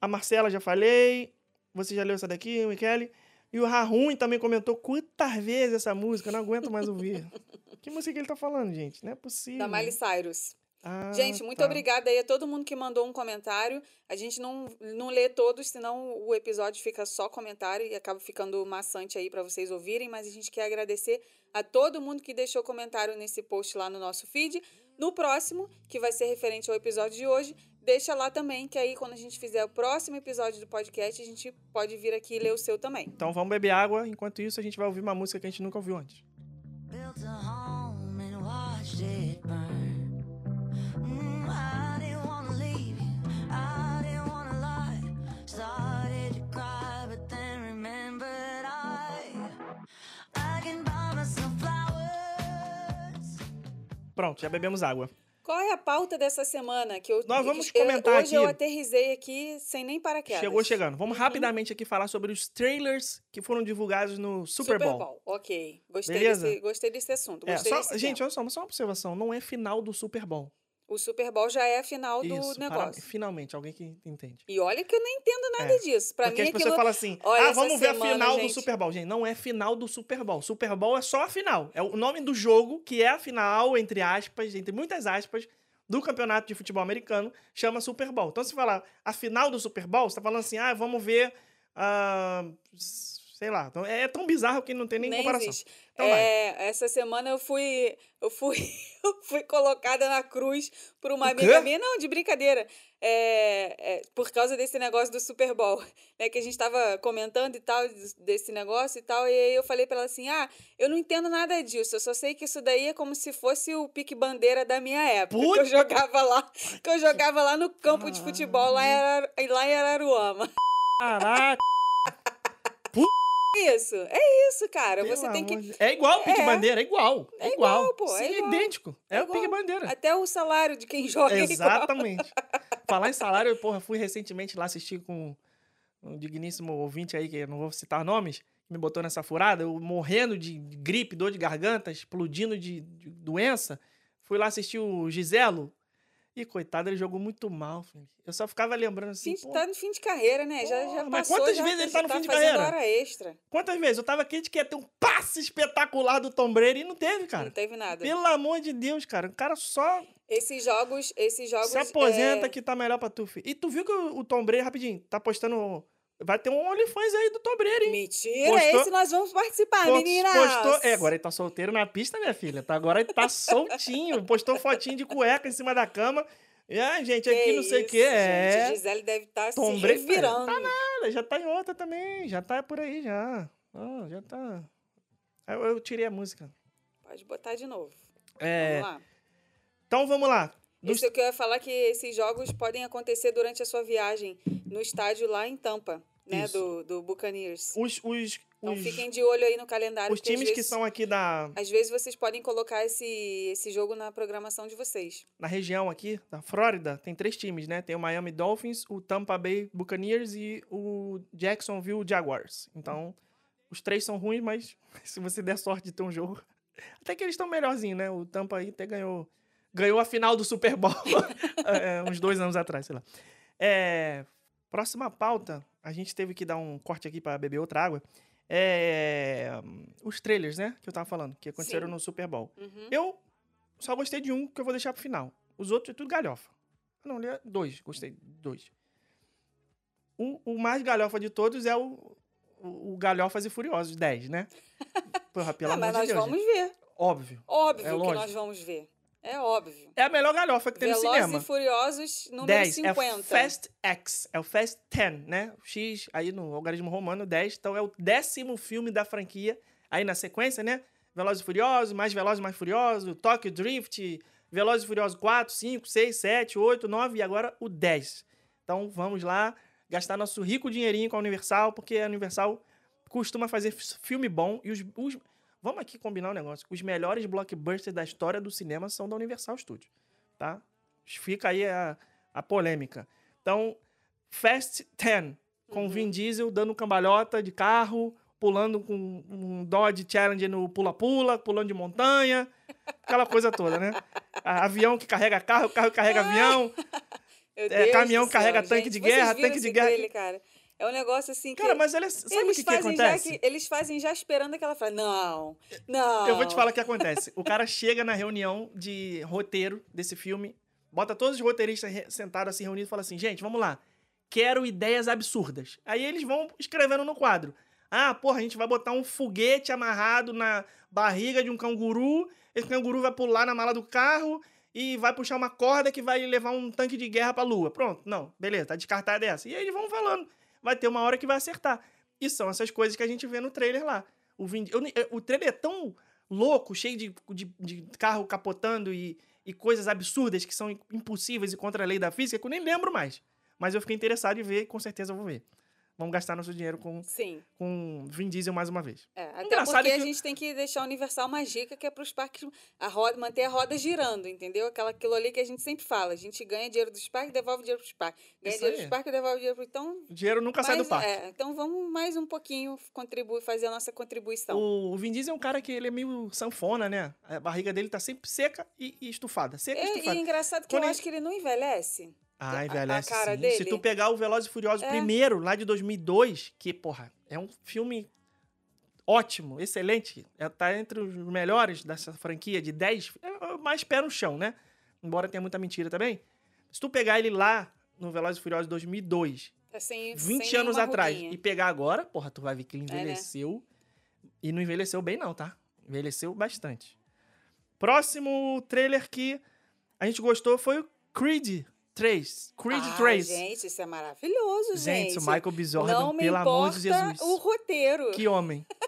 A: A Marcela já falei. Você já leu essa daqui, Michele? E o Rahun também comentou quantas vezes essa música, eu não aguento mais ouvir. <laughs> que música que ele tá falando, gente? Não é possível.
B: Da Miley Cyrus.
A: Ah,
B: Gente, muito
A: tá.
B: obrigada aí a todo mundo que mandou um comentário. A gente não, não lê todos, senão o episódio fica só comentário e acaba ficando maçante aí para vocês ouvirem. Mas a gente quer agradecer a todo mundo que deixou comentário nesse post lá no nosso feed. No próximo, que vai ser referente ao episódio de hoje, deixa lá também, que aí quando a gente fizer o próximo episódio do podcast, a gente pode vir aqui e ler o seu também.
A: Então vamos beber água. Enquanto isso, a gente vai ouvir uma música que a gente nunca ouviu antes. Pronto, já bebemos água.
B: Qual é a pauta dessa semana? Que eu,
A: Nós vamos
B: eu-
A: comentar
B: Hoje eu
A: aqui.
B: aterrisei aqui sem nem paraquedas.
A: Chegou chegando. Vamos
B: Uhum.
A: rapidamente aqui falar sobre os trailers que foram divulgados no Super, Bowl.
B: Ok. Gostei
A: Beleza?
B: desse, gostei desse assunto.
A: É,
B: Gostei
A: só-
B: desse
A: gente,
B: tema.
A: olha só, só uma observação. Não é final do Super Bowl.
B: O Super Bowl já é a final do
A: Isso,
B: negócio.
A: parabéns. finalmente, alguém que entende.
B: E olha que eu nem entendo nada
A: É,
B: disso. Pra
A: Porque
B: mim,
A: as pessoas
B: aquilo...
A: falam assim,
B: Olha,
A: ah, vamos ver a
B: semana,
A: final do
B: gente.
A: Super Bowl. Gente, não é final do Super Bowl. Super Bowl é só a final. É o nome do jogo, que é a final, entre aspas, entre muitas aspas, do campeonato de futebol americano, chama Super Bowl. Então, se falar a final do Super Bowl, você tá falando assim, ah, vamos ver, ah, sei lá. Então, é tão bizarro que não tem nem,
B: nem
A: comparação. Então.
B: É, essa semana eu fui, eu fui, <laughs> eu fui colocada na cruz por uma amiga minha, não, de brincadeira, é, é, por causa desse negócio do Super Bowl, <laughs> né, que a gente tava comentando e tal, des- desse negócio e tal, e aí eu falei pra ela assim, ah, eu não entendo nada disso, eu só sei que isso daí é como se fosse o pique bandeira da minha época, que eu
A: Puta
B: jogava lá, que eu jogava lá no campo de futebol, lá em, lá em Araruama.
A: Caraca! <laughs>
B: Isso, é isso, cara,
A: pelo
B: você tem que...
A: de- É igual o Pique
B: É.
A: Bandeira, é igual. É,
B: É
A: igual.
B: igual, pô,
A: Sim,
B: é igual.
A: idêntico. É,
B: É
A: o Pique. Bandeira.
B: Até o salário de quem joga é igual.
A: Exatamente. <laughs> Falar em salário, eu, porra, fui recentemente lá assistir com um digníssimo ouvinte aí, que eu não vou citar nomes, me botou nessa furada, eu morrendo de gripe, dor de garganta, explodindo de, de doença. Fui lá assistir o Giselo. E coitado, ele jogou muito mal, filho. Eu só ficava lembrando assim.
B: Fim, tá no fim de carreira, né? já, já passou,
A: mas quantas
B: já,
A: vezes ele tá no fim de carreira?
B: hora extra.
A: Quantas vezes? Eu tava quente que ia ter um passe espetacular do Tom Brady e não teve, cara.
B: Não teve nada.
A: Pelo amor de Deus, cara. O cara só
B: Esses jogos, esses jogos.
A: se aposenta
B: é,
A: que tá melhor pra tu, filho. E tu viu que o, o Tom Brady, rapidinho, tá postando. Vai ter um OnlyFans aí do Brady, hein?
B: Mentira,
A: Postou-
B: esse nós vamos participar,
A: Post-
B: meninas.
A: Postou, é, agora ele tá solteiro na pista, minha filha. Tá, agora ele tá <laughs> soltinho. Postou fotinho de cueca em cima da cama. E, ah, gente, aqui não sei o que. É.
B: Gisele deve estar se
A: Tom Brady-
B: revirando.
A: Tá nada, já tá em outra também. Já tá por aí, já. Ó, já tá. Eu, eu tirei a música.
B: Pode botar de novo.
A: É,
B: Vamos lá.
A: então vamos lá. Dos-
B: Isso que eu ia falar que esses jogos podem acontecer durante a sua viagem no estádio lá em Tampa, né?
A: Isso.
B: Do, do Buccaneers.
A: Os, os,
B: Então
A: os,
B: fiquem de olho aí no calendário.
A: os times que
B: vezes-
A: são aqui da,
B: Às vezes vocês podem colocar esse, esse jogo na programação de vocês.
A: na região aqui, da Flórida, tem três times, né? Tem o Miami Dolphins, o Tampa Bay Buccaneers e o Jacksonville Jaguars. Então, os três são ruins, mas <laughs> se você der sorte de ter um jogo. <laughs> Até que eles estão melhorzinho, né? O Tampa aí até ganhou, ganhou a final do Super Bowl <laughs> é, uns dois anos atrás, sei lá. É, próxima pauta, a gente teve que dar um corte aqui para beber outra água. É, os trailers, né? Que eu tava falando, que aconteceram
B: Sim.
A: no Super Bowl.
B: Uhum.
A: Eu só gostei de um que eu vou deixar pro final. Os outros é tudo galhofa. Ah, Não, é dois. Gostei de dois. O, o mais galhofa de todos é o, o, o Galhofas e Furiosos 10, né? <laughs> Porra, pelo
B: Ah,
A: amor
B: mas
A: de
B: nós
A: Deus.
B: vamos
A: gente.
B: ver.
A: Óbvio.
B: Óbvio
A: É
B: que
A: lógico.
B: nós vamos ver. É óbvio.
A: É a melhor galhofa que tem no
B: Velozes
A: cinema.
B: e Furiosos, número
A: 10
B: 50.
A: é o Fast X, é o Fast 10, né? O X aí no algarismo romano 10, então é o décimo filme da franquia aí na sequência, né? Velozes e Furiosos, mais Velozes e mais Furiosos, Tokyo Drift, Velozes e Furiosos 4, 5, 6, 7, 8, 9 e agora o 10. Então vamos lá gastar nosso rico dinheirinho com a Universal, porque a Universal costuma fazer filme bom e os, os- Vamos aqui combinar um negócio. Os melhores blockbusters da história do cinema são da Universal Studios, tá? Fica aí a, a polêmica. Então, Fast 10, com
B: Uhum.
A: Vin Diesel dando cambalhota de carro, pulando com um Dodge Challenger no pula-pula, pulando de montanha, aquela coisa toda, né? Avião que carrega carro, carro que carrega avião. <laughs>
B: Meu
A: É, caminhão
B: céu,
A: carrega tanque
B: gente.
A: de guerra, tanque de guerra.
B: trailer, cara? É um negócio assim que.
A: Cara, mas olha, sabe o
B: eles
A: que, que
B: fazem
A: acontece?
B: já que eles fazem já esperando aquela frase. Não, não.
A: Eu vou te falar o que acontece. O cara chega na reunião de roteiro desse filme, bota todos os roteiristas sentados assim reunidos e fala assim: gente, vamos lá. Quero ideias absurdas. Aí eles vão escrevendo no quadro. Ah, porra, a gente vai botar um foguete amarrado na barriga de um canguru. Esse canguru vai pular na mala do carro e vai puxar uma corda que vai levar um tanque de guerra pra lua. Pronto, não, beleza, tá descartada essa. E aí eles vão falando. Vai ter uma hora que vai acertar. E são essas coisas que a gente vê no trailer lá. O, Vin- eu o trailer é tão louco, cheio de, de, de carro capotando e, e coisas absurdas que são impossíveis e contra a lei da física que eu nem lembro mais. Mas eu fiquei interessado em ver e com certeza eu vou ver. Vamos gastar nosso dinheiro com,
B: Sim.
A: com Vin Diesel mais uma vez.
B: É, até
A: Engraçado
B: porque
A: que-
B: a gente tem que deixar Universal uma dica que é para os parques a roda, manter a roda girando, entendeu? Aquela, aquilo ali que a gente sempre fala. A gente ganha dinheiro dos parques, devolve dinheiro para os parques. Ganha
A: Isso
B: dinheiro
A: aí.
B: dos parques, devolve dinheiro para Então,
A: O dinheiro nunca sai do parque.
B: é, então vamos mais um pouquinho contribuir, fazer a nossa contribuição.
A: O, o Vin Diesel é um cara que ele é meio sanfona, né? A barriga dele tá sempre seca e, e estufada. Seca e
B: É, e
A: estufada.
B: é engraçado que
A: Quando
B: eu
A: ele-
B: acho que ele não envelhece.
A: Ah,
B: a-
A: envelhece
B: a cara
A: sim.
B: dele.
A: Se tu pegar o Velozes e Furiosos
B: É.
A: primeiro, lá de 2002, que, porra, é um filme ótimo, excelente. É, tá entre os melhores dessa franquia de 10. É o mais pé no chão, né? Embora tenha muita mentira também. Se tu pegar ele lá no Velozes e Furiosos 2002,
B: É sem,
A: 20
B: sem
A: anos atrás,
B: ruguinha.
A: e pegar agora, porra, tu vai ver que ele
B: É, né?
A: envelheceu. E não envelheceu bem, não, tá? Envelheceu bastante. Próximo trailer que a gente gostou foi o Creed 3. Creed
B: ah,
A: 3.
B: Gente, isso é maravilhoso, gente.
A: Gente, o Michael B. Jordan,
B: não me
A: pelo amor de Jesus.
B: o roteiro.
A: Que homem. <laughs>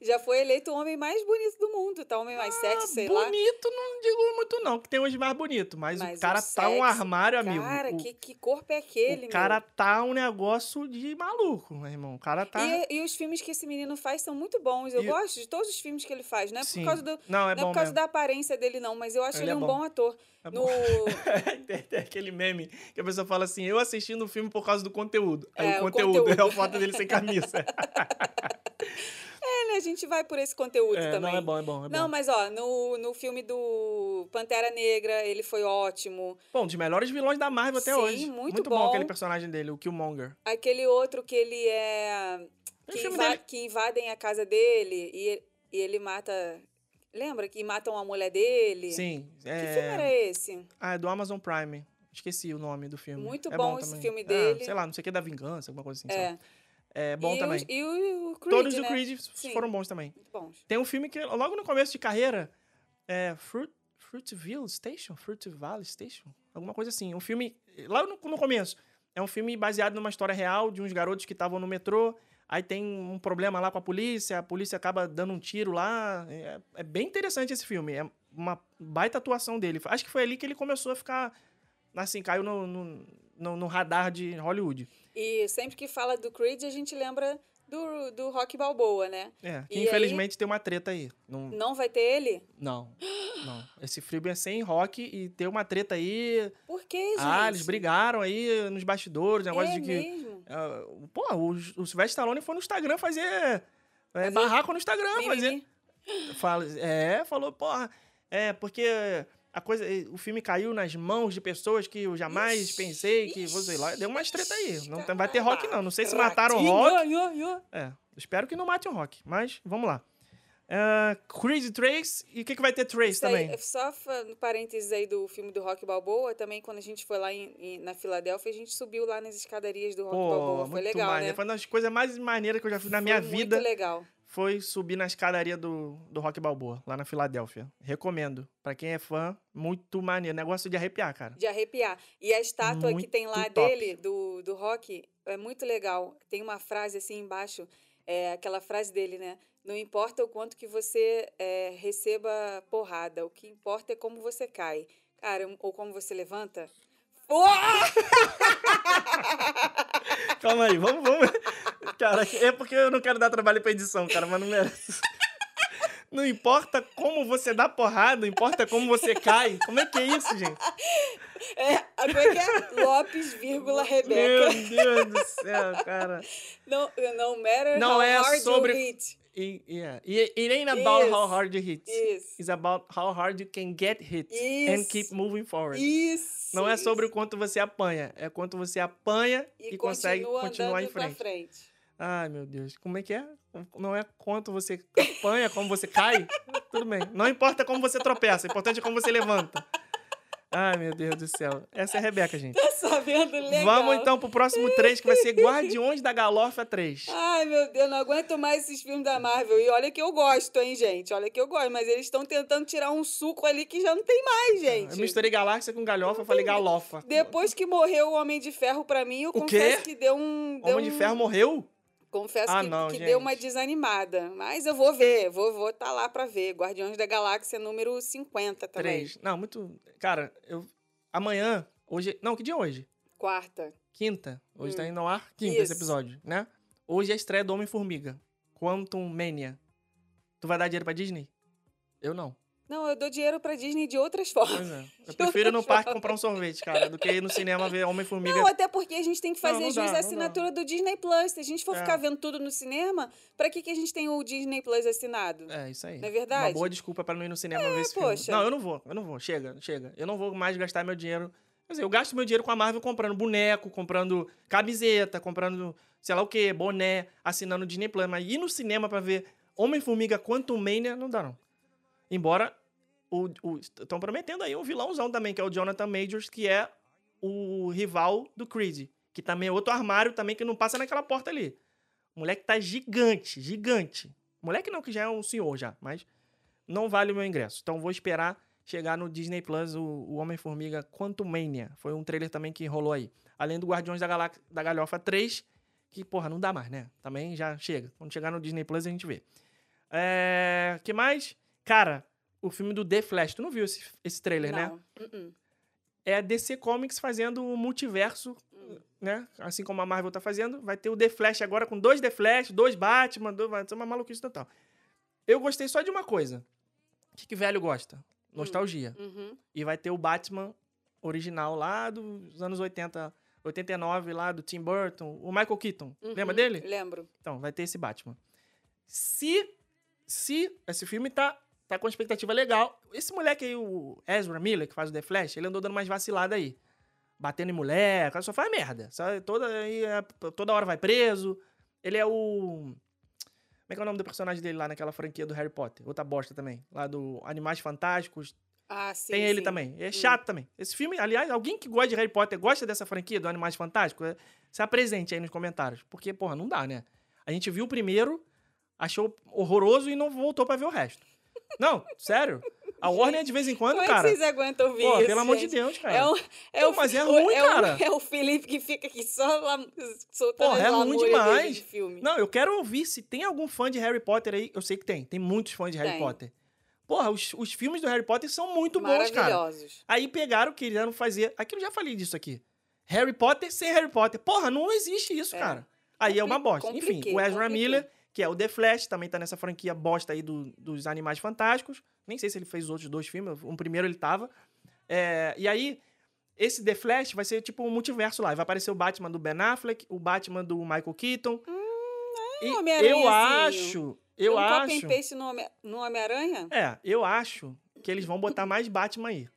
B: Já foi eleito o homem mais bonito do mundo, tá? O homem mais sexy, sei lá.
A: Ah, bonito, não digo muito não, que tem hoje mais bonito. Mas,
B: Mas
A: o cara
B: o
A: tá um armário, amigo.
B: Cara,
A: o,
B: que, que corpo é aquele,
A: o cara tá um negócio de maluco, meu irmão. O cara tá...
B: meu? E, e os filmes que esse menino faz são muito bons. Eu
A: E-
B: gosto de todos os filmes que ele faz. Não é
A: Sim.
B: por causa, do,
A: Não, é
B: não é por causa
A: mesmo.
B: da aparência dele, não, mas eu acho
A: Ele
B: ele,
A: é
B: um
A: bom.
B: bom ator.
A: É
B: no... <laughs>
A: tem, aquele meme que a pessoa fala assim, eu assistindo o filme por causa do conteúdo. Aí
B: É,
A: o
B: o
A: conteúdo,
B: conteúdo.
A: é a foto dele sem camisa. <laughs>
B: É, né? A gente vai por esse conteúdo
A: É,
B: também.
A: não, é bom, é bom, é
B: Não,
A: bom.
B: mas ó, no, no filme do Pantera Negra, ele foi ótimo.
A: Bom, dos melhores vilões da Marvel até
B: Sim,
A: hoje.
B: muito
A: bom.
B: bom.
A: aquele personagem dele, o Killmonger.
B: Aquele outro que ele é.
A: O
B: Que,
A: filme
B: inva- que invadem a casa dele e, e ele mata. Lembra que matam a mulher dele?
A: Sim.
B: Que
A: é...
B: filme era esse?
A: Ah, é do Amazon Prime. Esqueci o nome do filme.
B: Muito
A: É
B: bom esse
A: também.
B: filme
A: Ah,
B: dele.
A: sei lá, não sei o que da vingança, alguma coisa assim.
B: É.
A: sabe? É bom
B: e
A: também.
B: E o, o Creed,
A: Todos
B: né?
A: do Creed
B: Sim.
A: foram bons também.
B: Bons.
A: Tem um filme que, logo no começo de carreira, é Fruit, Fruitville Station? Fruit Valley Station? Alguma coisa assim. Um filme, lá no, no começo, é um filme baseado numa história real de uns garotos que estavam no metrô. Aí tem um problema lá com a polícia, a polícia acaba dando um tiro lá. É, é bem interessante esse filme. É uma baita atuação dele. Acho que foi ali que ele começou a ficar. Assim, caiu no, no, no- no radar de Hollywood.
B: E sempre que fala do Creed, a gente lembra do, do Rock Balboa, né?
A: É, que
B: E aí-
A: infelizmente tem uma treta aí. Não,
B: Não vai ter ele?
A: Não, não. Esse filme é sem rock e tem uma treta aí.
B: Por quê, gente?
A: Ah, eles brigaram aí nos bastidores, negócio
B: é
A: de que.
B: mesmo?
A: ah, pô, o, o Sylvester Stallone foi no Instagram fazer. É,
B: Fazer
A: barraco no Instagram, fazer. Fala, é, falou, porra. É, porque a coisa. O filme caiu nas mãos de pessoas que eu jamais
B: Ixi,
A: pensei que. Sei lá. Deu umas treta aí. Não vai ter rock, não. Não sei se mataram o rock.
B: yo, yo.
A: É, espero que não mate o rock. Mas vamos lá. Ah, Creed Trace. E o que, que vai ter Trace
B: Isso aí,
A: também?
B: só no parênteses aí do filme do Rock Balboa, também quando a gente foi lá em- em- na Filadélfia, a gente subiu lá nas escadarias do Rock Balboa. Foi legal,
A: maneiro.
B: né?
A: Foi uma das coisas mais maneiras que eu já fiz na minha
B: Foi
A: vida.
B: Muito legal.
A: Foi subir na escadaria do, do Rock Balboa, lá na Filadélfia. Recomendo. Pra quem é fã, muito maneiro. Negócio de arrepiar, cara.
B: De arrepiar. E a estátua que
A: Muito
B: tem lá
A: top.
B: dele, do, do Rock, é muito legal. Tem uma frase assim embaixo, é aquela frase dele, né? Não importa o quanto que você é, receba porrada, o que importa é como você cai. Cara, ou como você levanta. Uá! <laughs>
A: Calma aí, vamos, vamos. Cara, é porque eu não quero dar trabalho pra edição, cara, mas não merece. Não importa como você dá porrada, importa como você cai. Como é que é isso, gente?
B: É, como é que é? Lopes, vírgula,
A: Meu
B: Rebeca.
A: Deus do céu, cara.
B: Não, não matter
A: Não
B: how
A: é
B: hard
A: sobre-
B: you hit.
A: E, yeah. It, it ain't about how
B: Isso.
A: hard you hit.
B: Isso.
A: It's about how hard you can get hit and
B: Isso.
A: keep moving forward.
B: Isso.
A: Não é sobre o quanto você apanha, é quanto você apanha e,
B: E,
A: consegue
B: continua
A: continuar em frente.
B: frente.
A: Ai, meu Deus. Como é que é? Não é quanto você apanha, como você cai? <laughs> Tudo bem. Não importa como você tropeça, o importante é como você levanta. Ai, meu Deus do céu. Essa é a Rebeca, gente.
B: Tá sabendo legal.
A: Vamos então pro próximo 3, que vai ser Guardiões da Galhofa 3.
B: Ai, meu Deus, não aguento mais esses filmes da Marvel. E olha que eu gosto, hein, gente? Olha que eu gosto. Mas eles estão tentando tirar um suco ali que já não tem mais, gente.
A: Eu misturei galáxia com galhofa, eu falei galofa.
B: Depois que morreu o Homem de Ferro pra mim, eu
A: O
B: confesso
A: quê?
B: que deu um. Deu
A: Homem de
B: um-
A: Ferro morreu?
B: Confesso
A: Ah,
B: que,
A: não,
B: que deu uma desanimada. Mas eu vou ver, vou vou tá lá pra ver. Guardiões da Galáxia número 50 também.
A: 3. Não, muito. Cara, eu. Amanhã, hoje. Não, que dia é hoje?
B: Quarta.
A: Quinta. Hoje
B: Hum.
A: tá indo ao ar. Quinta esse
B: Isso.
A: episódio, né? Hoje é a estreia do Homem-Formiga. Quantum Mania. Tu vai dar dinheiro pra Disney? Eu não.
B: Não, eu dou dinheiro pra Disney de outras <laughs> formas.
A: É. Eu prefiro ir no parque comprar um sorvete, cara, do que ir no cinema ver Homem-Formiga.
B: Não, até porque a gente tem que
A: Não,
B: fazer
A: não dá,
B: jus
A: não
B: à assinatura do Disney Plus. Se a gente for
A: É.
B: ficar vendo tudo no cinema, pra que, que a gente tem o Disney Plus assinado?
A: É, isso aí.
B: Não é verdade?
A: Uma boa desculpa pra não ir no cinema ver esse
B: poxa.
A: filme. Não, eu não vou, eu não vou. Chega, chega. Eu não vou mais gastar meu dinheiro. Quer dizer, eu gasto meu dinheiro com a Marvel comprando boneco, comprando camiseta, comprando sei lá o quê, boné, assinando o Disney Plus. Mas ir no cinema pra ver Homem-Formiga Quantum Mania, não dá não. Embora estão prometendo aí um vilãozão também, que é o Jonathan Majors, que é o rival do Creed. Que também é outro armário também que não passa naquela porta ali. O moleque tá gigante, gigante. Moleque não, que já é um senhor já, mas não vale o meu ingresso. Então vou esperar chegar no Disney Plus o, o Homem-Formiga Quantumania. Foi um trailer também que rolou aí. Além do Guardiões da, Galax da Galhofa 3, que, porra, não dá mais, né? Também já chega. Quando chegar no Disney Plus a gente vê. É... que mais? Cara, o filme do The Flash. Tu não viu esse, esse trailer, né?
B: Não. Uh-uh.
A: É a DC Comics fazendo o multiverso, né? Assim como a Marvel tá fazendo. Vai ter o The Flash agora com dois The Flash, dois Batman, dois... vai ser uma maluquice total. Eu gostei só de uma coisa. O que, que velho gosta? Nostalgia.
B: Uhum.
A: E vai ter o Batman original lá dos anos 80, 89, lá do Tim Burton, o Michael Keaton.
B: Uhum.
A: Lembra dele?
B: Lembro.
A: Então, vai ter esse Batman. Se, se esse filme tá, tá com expectativa legal. Esse moleque aí, o Ezra Miller, que faz o The Flash, ele andou dando mais vacilada aí. Batendo em mulher, só faz merda. Só, toda, aí, é- toda hora vai preso. Ele é o. Como é que é o nome do personagem dele lá naquela franquia do Harry Potter? Outra bosta também. Lá do Animais Fantásticos.
B: Ah, sim.
A: Tem ele
B: sim.
A: também. É
B: Hum.
A: chato também. Esse filme, aliás, alguém que gosta de Harry Potter, gosta dessa franquia do Animais Fantásticos, é- se apresente aí nos comentários. Porque, porra, não dá, né? A gente viu o primeiro, achou horroroso e não voltou pra ver o resto. Não, sério. A Warner, de vez em quando,
B: Como
A: cara.
B: é vocês aguentam ouvir
A: Pô,
B: isso,
A: pelo amor de
B: gente?
A: Deus, cara.
B: É um, é
A: Pô,
B: o-
A: mas é
B: o-
A: ruim,
B: é o-
A: cara. <laughs>
B: é o Felipe que fica aqui só lá, soltando as
A: é ruim demais.
B: de filme.
A: Não, eu quero ouvir se tem algum fã de Harry Potter aí. Eu sei que tem. Tem muitos fãs de Harry
B: Tem.
A: Potter. Porra, os, os filmes do Harry Potter são muito bons, cara.
B: Maravilhosos.
A: Aí pegaram, querendo fazer. Aqui eu já falei disso aqui. Harry Potter sem Harry Potter. Porra, não existe isso,
B: É.
A: cara. Aí é uma
B: Compli-
A: bosta. Enfim, o Ezra. Miller, que é o The Flash, também tá nessa franquia bosta aí do- dos Animais Fantásticos. Nem sei se ele fez os outros dois filmes. Um primeiro ele tava. É, e aí, esse The Flash vai ser tipo um multiverso lá. Vai aparecer o Batman do Ben Affleck, o Batman do Michael Keaton. E eu
B: Hum, Homem-Aranhazinho.
A: acho, eu
B: um
A: acho.
B: copy no, Homem- no Homem-Aranha?
A: É, eu acho que eles vão botar mais Batman aí.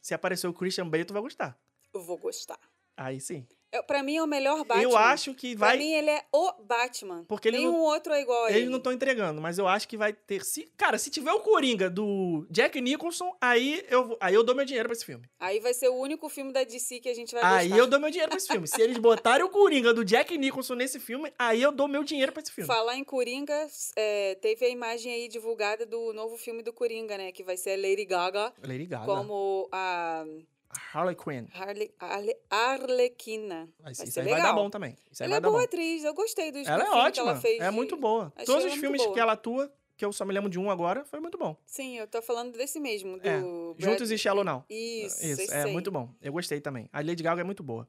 A: Se aparecer o Christian Bale, tu vai gostar.
B: Eu vou gostar.
A: Aí sim.
B: Pra mim é o melhor Batman.
A: Eu acho que
B: Pra
A: vai.
B: mim ele é o Batman.
A: Porque ele
B: Nenhum
A: não-
B: outro é igual a ele.
A: Eles não estão entregando, mas eu acho que vai ter. Se, cara, se tiver o Coringa do Jack Nicholson, aí eu, aí eu dou meu dinheiro pra esse filme.
B: Aí vai ser o único filme da DC que a gente vai
A: Aí
B: gostar.
A: eu dou meu dinheiro pra esse filme. Se eles botarem o Coringa do Jack Nicholson nesse filme, aí eu dou meu dinheiro pra esse filme.
B: Falar em Coringa, é, teve a imagem aí divulgada do novo filme do Coringa, né? Que vai ser a Lady Gaga
A: Lady Gaga.
B: como a
A: Harley Quinn.
B: Harley, Harley, Arlequina.
A: Vai,
B: Vai
A: isso aí vai
B: legal.
A: dar bom também. Isso aí
B: Ela
A: vai
B: é boa atriz, eu gostei do,
A: Ela é ótima.
B: ela fez.
A: é
B: de-
A: muito boa.
B: Achei
A: Todos os filmes
B: boa.
A: que ela atua, que eu só me lembro de um agora, foi muito bom.
B: Sim, eu tô falando desse mesmo, do
A: É,
B: Brad-
A: Juntos e Shallow Now.
B: Isso,
A: Isso, é
B: aí.
A: muito bom. Eu gostei também. A Lady Gaga é muito boa.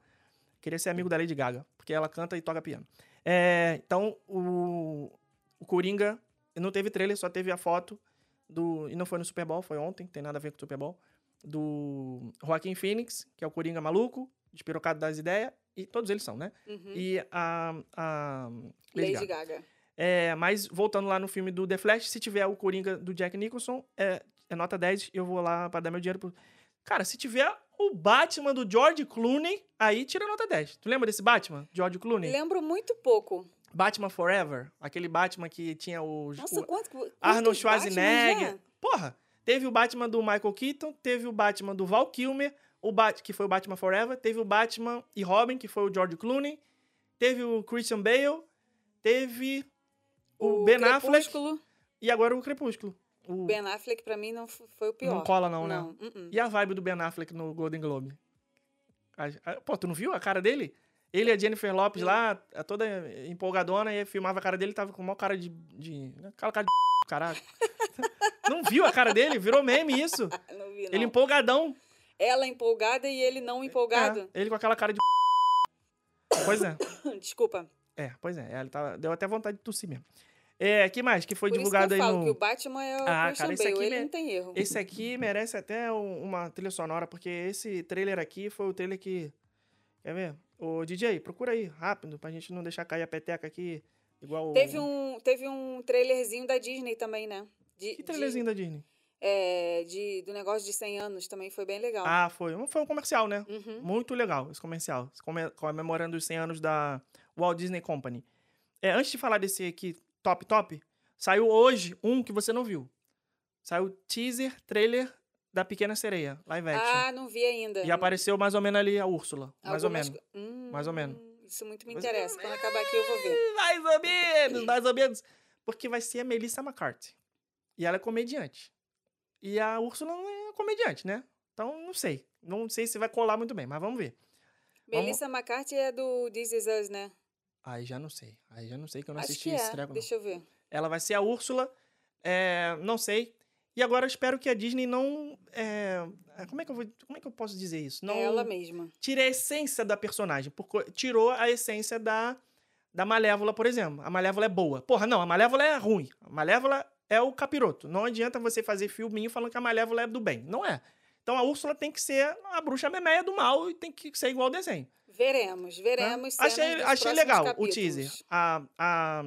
A: Queria ser amigo da Lady Gaga, porque ela canta e toca piano. É, então, o, o Coringa não teve trailer, só teve a foto do. E não foi no Super Bowl, foi ontem, tem nada a ver com o Super Bowl. Do Joaquim Phoenix, que é o Coringa maluco, despirocado das ideias, e todos eles são, né?
B: Uhum.
A: E a, a Lady,
B: Lady
A: Gaga.
B: Gaga.
A: É, mas voltando lá no filme do The Flash, se tiver o Coringa do Jack Nicholson, é, é nota 10, eu vou lá pra dar meu dinheiro pro. Cara, se tiver o Batman do George Clooney, aí tira nota 10. Tu lembra desse Batman? George Clooney?
B: Lembro muito pouco.
A: Batman Forever, aquele Batman que tinha os,
B: Nossa,
A: o
B: quanto,
A: Arnold Schwarzenegger. Porra, teve o Batman do Michael Keaton, teve o Batman do Val Kilmer, o Bat que foi o Batman Forever, teve o Batman e Robin, que foi o George Clooney, teve o Christian Bale, teve o, Ben Affleck
B: Crepúsculo,
A: e agora o Crepúsculo. O...
B: Ben Affleck pra mim não foi o pior.
A: Não cola não, né?
B: Não, uh-uh.
A: E a vibe do Ben Affleck no Golden Globe? Pô, tu não viu a cara dele? Ele e a Jennifer Lopes lá, toda empolgadona, e filmava a cara dele, tava com uma cara de. de aquela cara de. <laughs> Caralho. <laughs> não viu a cara dele? Virou meme isso. <laughs>
B: Não vi, não.
A: Ele empolgadão.
B: Ela empolgada e ele não empolgado.
A: É, ele com aquela cara de. <coughs> Pois é. <coughs>
B: Desculpa.
A: É, pois é. Ele tava, deu até vontade de tossir mesmo. É, que mais? Que foi
B: Por
A: divulgado
B: isso que eu
A: aí
B: falo
A: no.
B: que o Batman é o
A: Ah,
B: Christian
A: cara, esse
B: Bale,
A: aqui
B: ele não tem erro.
A: Esse aqui merece até um- uma trilha sonora, porque esse trailer aqui foi o trailer que. Quer ver? Ô, DJ, procura aí, rápido, pra gente não deixar cair a peteca aqui, igual.
B: Teve um, teve um trailerzinho da Disney também, né? De,
A: Que trailerzinho da Disney?
B: de, é, de- do negócio de 100 anos também foi bem legal.
A: Ah, foi. Um- Foi um comercial, né?
B: Uhum.
A: Muito legal esse comercial. come- Comemorando os 100 anos da Walt Disney Company. É, antes de falar desse aqui, top, top, saiu hoje um que você não viu. Saiu teaser, trailer da Pequena Sereia, live action.
B: Ah, não vi ainda.
A: e apareceu mais ou menos ali a Úrsula. Mais ou
B: Algumas
A: menos.
B: Hum,
A: Mais ou menos.
B: Isso muito me
A: Você-
B: interessa. Quando acabar aqui eu vou ver.
A: Mais ou menos, mais ou menos. Porque vai ser a Melissa McCarthy. E ela é comediante. E a Úrsula não é comediante, né? Então, não sei. Não sei se vai colar muito bem, mas vamos ver. Vamos-
B: Melissa McCarthy é do This Is Us, né?
A: Aí já não sei. Aí já não sei que eu não
B: Acho
A: assisti
B: que
A: esse
B: é.
A: treco.
B: Deixa eu ver.
A: Ela vai ser a Úrsula. é, não sei. E agora eu espero que a Disney não. é, como, é que eu vou, como é que eu posso dizer isso? Não
B: É ela mesma.
A: tire a essência da personagem. Porque tirou a essência da, da Malévola, por exemplo. A Malévola é boa. Porra, não, a Malévola é ruim. A Malévola é o capiroto. Não adianta você fazer filminho falando que a Malévola é do bem. Não é. Então a Úrsula tem que ser a bruxa memeia do mal e tem que ser igual ao desenho.
B: Veremos, veremos. cenas
A: Achei, achei legal o
B: capítulos.
A: teaser. A, a,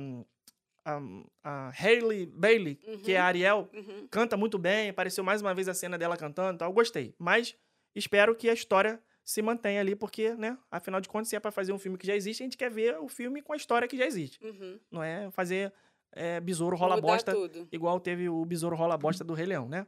A: a, a Hailey Bailey, que é a Ariel,
B: Uhum.
A: canta muito bem, apareceu mais uma vez a cena dela cantando e tal, gostei. Mas espero que a história se mantenha ali, porque, né, afinal de contas, se é pra fazer um filme que já existe, a gente quer ver o filme com a história que já existe.
B: Uhum.
A: Não é fazer é, besouro rola
B: Mudar
A: bosta,
B: tudo.
A: igual teve o besouro rola bosta do Rei Leão, né?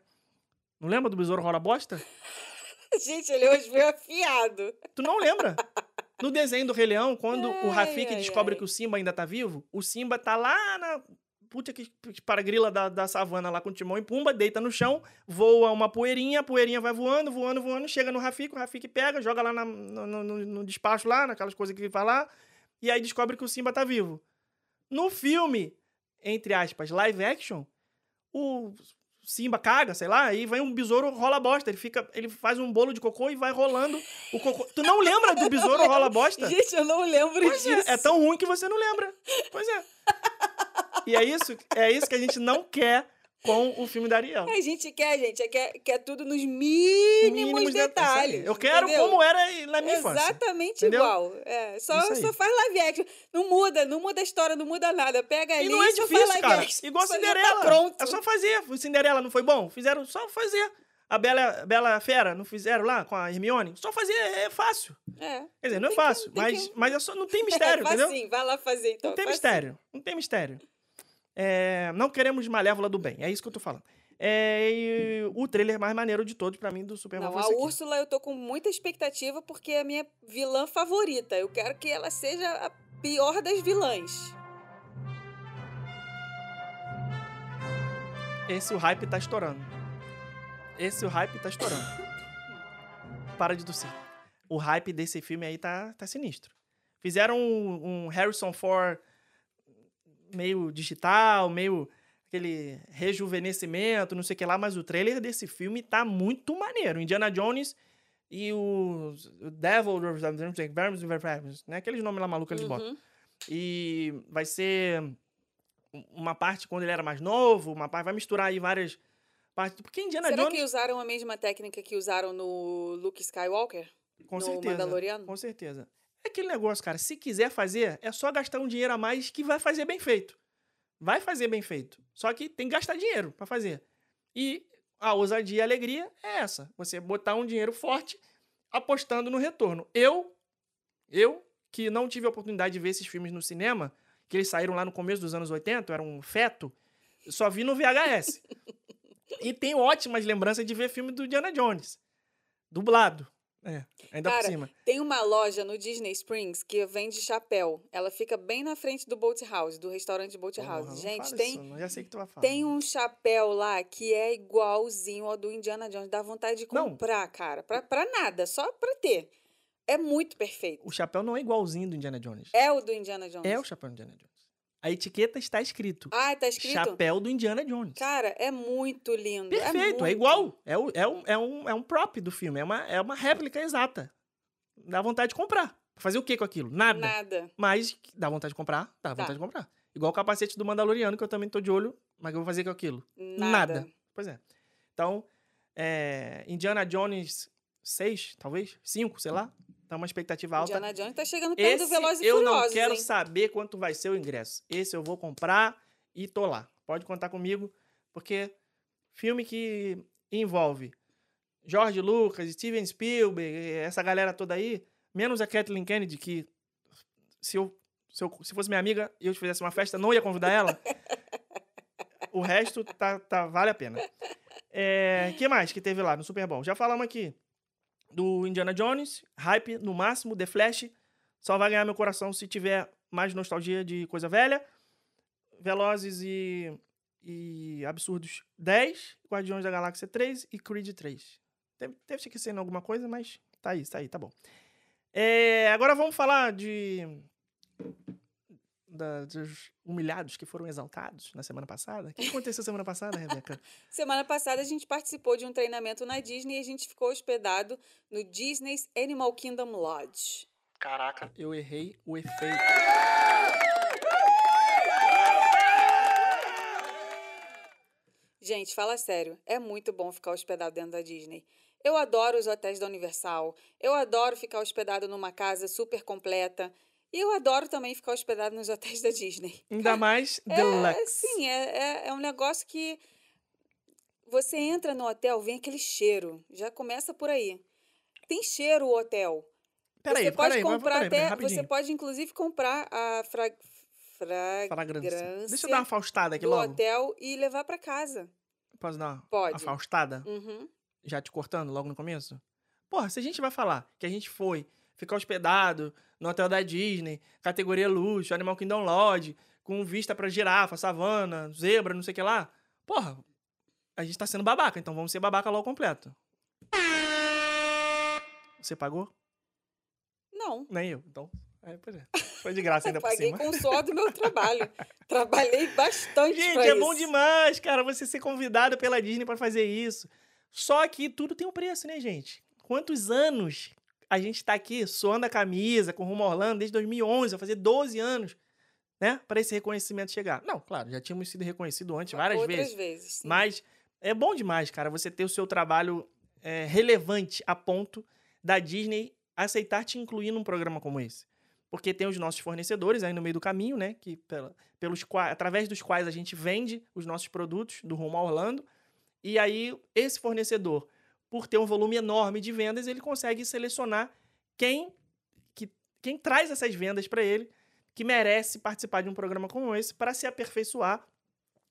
A: Não lembra do besouro rola bosta? <laughs>
B: Gente, ele hoje veio afiado.
A: Tu não lembra? <laughs> No desenho do Rei Leão, quando o Rafiki descobre que o Simba ainda tá vivo, o Simba tá lá na puta que para grila da, da savana lá com o Timão e Pumba, deita no chão, voa uma poeirinha, a poeirinha vai voando, voando, voando, chega no Rafiki, o Rafiki pega, joga lá na- no, no- no- no despacho lá, naquelas coisas que ele faz lá, e aí descobre que o Simba tá vivo. No filme, entre aspas, live action, o Simba caga, sei lá, aí vem um besouro rola bosta. Ele fica, ele faz um bolo de cocô e vai rolando o cocô. Tu não lembra do besouro rola <laughs> bosta?
B: Gente, eu não lembro
A: Pois
B: disso.
A: é, é tão ruim que você não lembra. Pois é. E é isso, é isso que a gente não quer com o filme da Ariel.
B: A gente quer, gente, é quer, quer tudo nos mínimos,
A: Mínimos de-
B: detalhes.
A: Eu quero
B: entendeu?
A: como era na minha infância.
B: Exatamente
A: entendeu?
B: igual. É, só, só faz live action. Não muda, não muda a história, não muda nada. Pega ali
A: E não é
B: só faz
A: difícil,
B: live
A: cara.
B: action.
A: Igual
B: Só já
A: Cinderela.
B: Tá pronto.
A: É só fazer. O Cinderela não foi bom? Fizeram só fazer. A Bela, Bela Fera não fizeram lá com a Hermione? Só fazer é fácil.
B: É.
A: Quer dizer, não é
B: que-
A: fácil,
B: tem
A: mas,
B: que-
A: mas é só, não tem <laughs> mistério,
B: é,
A: entendeu?
B: facinho, vai lá fazer então.
A: Não tem mistério. Não tem mistério. É, não queremos Malévola do bem. É isso que eu tô falando. É, e o trailer mais maneiro de todos, pra mim, do Superman
B: Não,
A: foi
B: a
A: aqui.
B: Úrsula eu tô com muita expectativa porque é a minha vilã favorita. Eu quero que ela seja a pior das vilãs.
A: Esse o hype tá estourando. Esse o hype tá estourando. <laughs> Para de tossir. O hype desse filme aí tá, tá sinistro. Fizeram um, um Harrison Ford meio digital, meio aquele rejuvenescimento, não sei o que lá, mas o trailer desse filme tá muito maneiro. Indiana Jones e o, Devil, né? Aqueles nomes lá malucos eles botam.
B: Uhum.
A: E vai ser uma parte quando ele era mais novo, uma parte vai misturar aí várias partes. Porque Indiana
B: Será
A: Jones
B: que usaram a mesma técnica que usaram no Luke Skywalker?
A: com
B: no
A: certeza,
B: Mandaloriano?
A: com certeza. É aquele negócio, cara, se quiser fazer, é só gastar um dinheiro a mais que vai fazer bem feito. Vai fazer bem feito. Só que tem que gastar dinheiro pra fazer. E a ousadia e a alegria é essa, você botar um dinheiro forte apostando no retorno. Eu eu que não tive a oportunidade de ver esses filmes no cinema, que eles saíram lá no começo dos anos 80, eu era um feto, só vi no VHS. <laughs> e tenho ótimas lembranças de ver filme do Indiana Jones. Dublado. É, ainda por
B: Cara,
A: cima.
B: Tem uma loja no Disney Springs que vende chapéu. Ela fica bem na frente do Boat House, do restaurante Boat
A: Porra,
B: House.
A: não
B: Gente, tem,
A: isso, não. já sei que tu vai falar.
B: tem um chapéu lá que é igualzinho ao do Indiana Jones. Dá vontade de
A: Não.
B: comprar, cara. Pra, pra nada, só pra ter. É muito perfeito.
A: O chapéu não é igualzinho do Indiana Jones.
B: É o do Indiana Jones.
A: É o chapéu do Indiana Jones. A etiqueta está escrito.
B: Ah, tá escrito?
A: Chapéu do Indiana Jones.
B: Cara, é muito lindo.
A: Perfeito, é,
B: muito.
A: igual. É, o- é, um, é, um, é um prop do filme. É uma, é uma réplica exata. Dá vontade de comprar. Fazer o que com aquilo? Nada.
B: Nada.
A: Mas dá vontade de comprar? Dá
B: Tá.
A: vontade de comprar. Igual o capacete do Mandaloriano, que eu também tô de olho, mas o que eu vou fazer com aquilo?
B: Nada.
A: Pois é. Então, é, Indiana Jones 6, talvez? 5, sei lá. Tá uma expectativa alta.
B: Indiana Jones tá chegando perto do
A: Esse
B: Velozes e
A: eu
B: Furiosos,
A: não quero
B: hein?
A: saber quanto vai ser o ingresso. Esse eu vou comprar e tô lá. Pode contar comigo, porque filme que envolve George Lucas, Steven Spielberg, essa galera toda aí, menos a Kathleen Kennedy, que se eu, se eu se fosse minha amiga e eu fizesse uma festa, não ia convidar ela. <laughs> o resto tá, tá, vale a pena. É, que mais que teve lá no Super Bowl? Já falamos aqui do Indiana Jones, hype no máximo, The Flash, só vai ganhar meu coração se tiver mais nostalgia de coisa velha. Velozes e, e Absurdos 10, Guardiões da Galáxia 3 e Creed 3. Deve, deve ser esquecendo alguma coisa, mas tá aí, tá aí, tá bom. É, agora vamos falar de da- dos humilhados que foram exaltados na semana passada. O que aconteceu semana passada, Rebeca? <laughs>
B: Semana passada a gente participou de um treinamento na Disney e a gente ficou hospedado no Disney's Animal Kingdom Lodge.
A: Caraca, eu errei o efeito.
B: Gente, fala sério, é muito bom ficar hospedado dentro da Disney. Eu adoro os hotéis da Universal, eu adoro ficar hospedado numa casa super completa. E eu adoro também ficar hospedado nos hotéis da Disney.
A: Ainda mais <laughs>
B: É,
A: deluxe.
B: sim, é, é, é um negócio que você entra no hotel, vem aquele cheiro. Já começa por aí. Tem cheiro o hotel.
A: Peraí,
B: você pode
A: peraí,
B: comprar
A: peraí, peraí,
B: até. Você pode, inclusive, comprar a fra, fragrância,
A: Fragrância. Deixa eu dar uma faustada aqui
B: do
A: logo.
B: hotel e levar para casa.
A: Posso dar uma,
B: Pode.
A: uma faustada?
B: Uhum.
A: Já te cortando logo no começo? Porra, se a gente vai falar que a gente foi ficar hospedado no hotel da Disney, categoria luxo, Animal Kingdom Lodge, com vista pra girafa, savana, zebra, não sei o que lá. Porra, a gente tá sendo babaca, então vamos ser babaca logo completo. Você pagou?
B: Não.
A: Nem eu. Então, é, pois é. Foi de graça ainda <laughs> por
B: Paguei
A: cima.
B: com o suor do meu trabalho. Trabalhei bastante
A: Gente, é
B: isso.
A: bom demais, cara, você ser convidado pela Disney pra fazer isso. Só que tudo tem um preço, né, gente? Quantos anos a gente tá aqui suando a camisa com Rumo a Orlando desde 2011, vai fazer 12 anos, né? Pra esse reconhecimento chegar. Não, claro, já tínhamos sido reconhecidos antes várias
B: Outras
A: vezes.
B: vezes. sim.
A: Mas é bom demais, cara, você ter o seu trabalho é, relevante a ponto da Disney aceitar te incluir num programa como esse. Porque tem os nossos fornecedores aí no meio do caminho, né? Que pela- pelos através dos quais a gente vende os nossos produtos do Rumo a Orlando. E aí, esse fornecedor, por ter um volume enorme de vendas, ele consegue selecionar quem, que, quem traz essas vendas para ele, que merece participar de um programa como esse, para se aperfeiçoar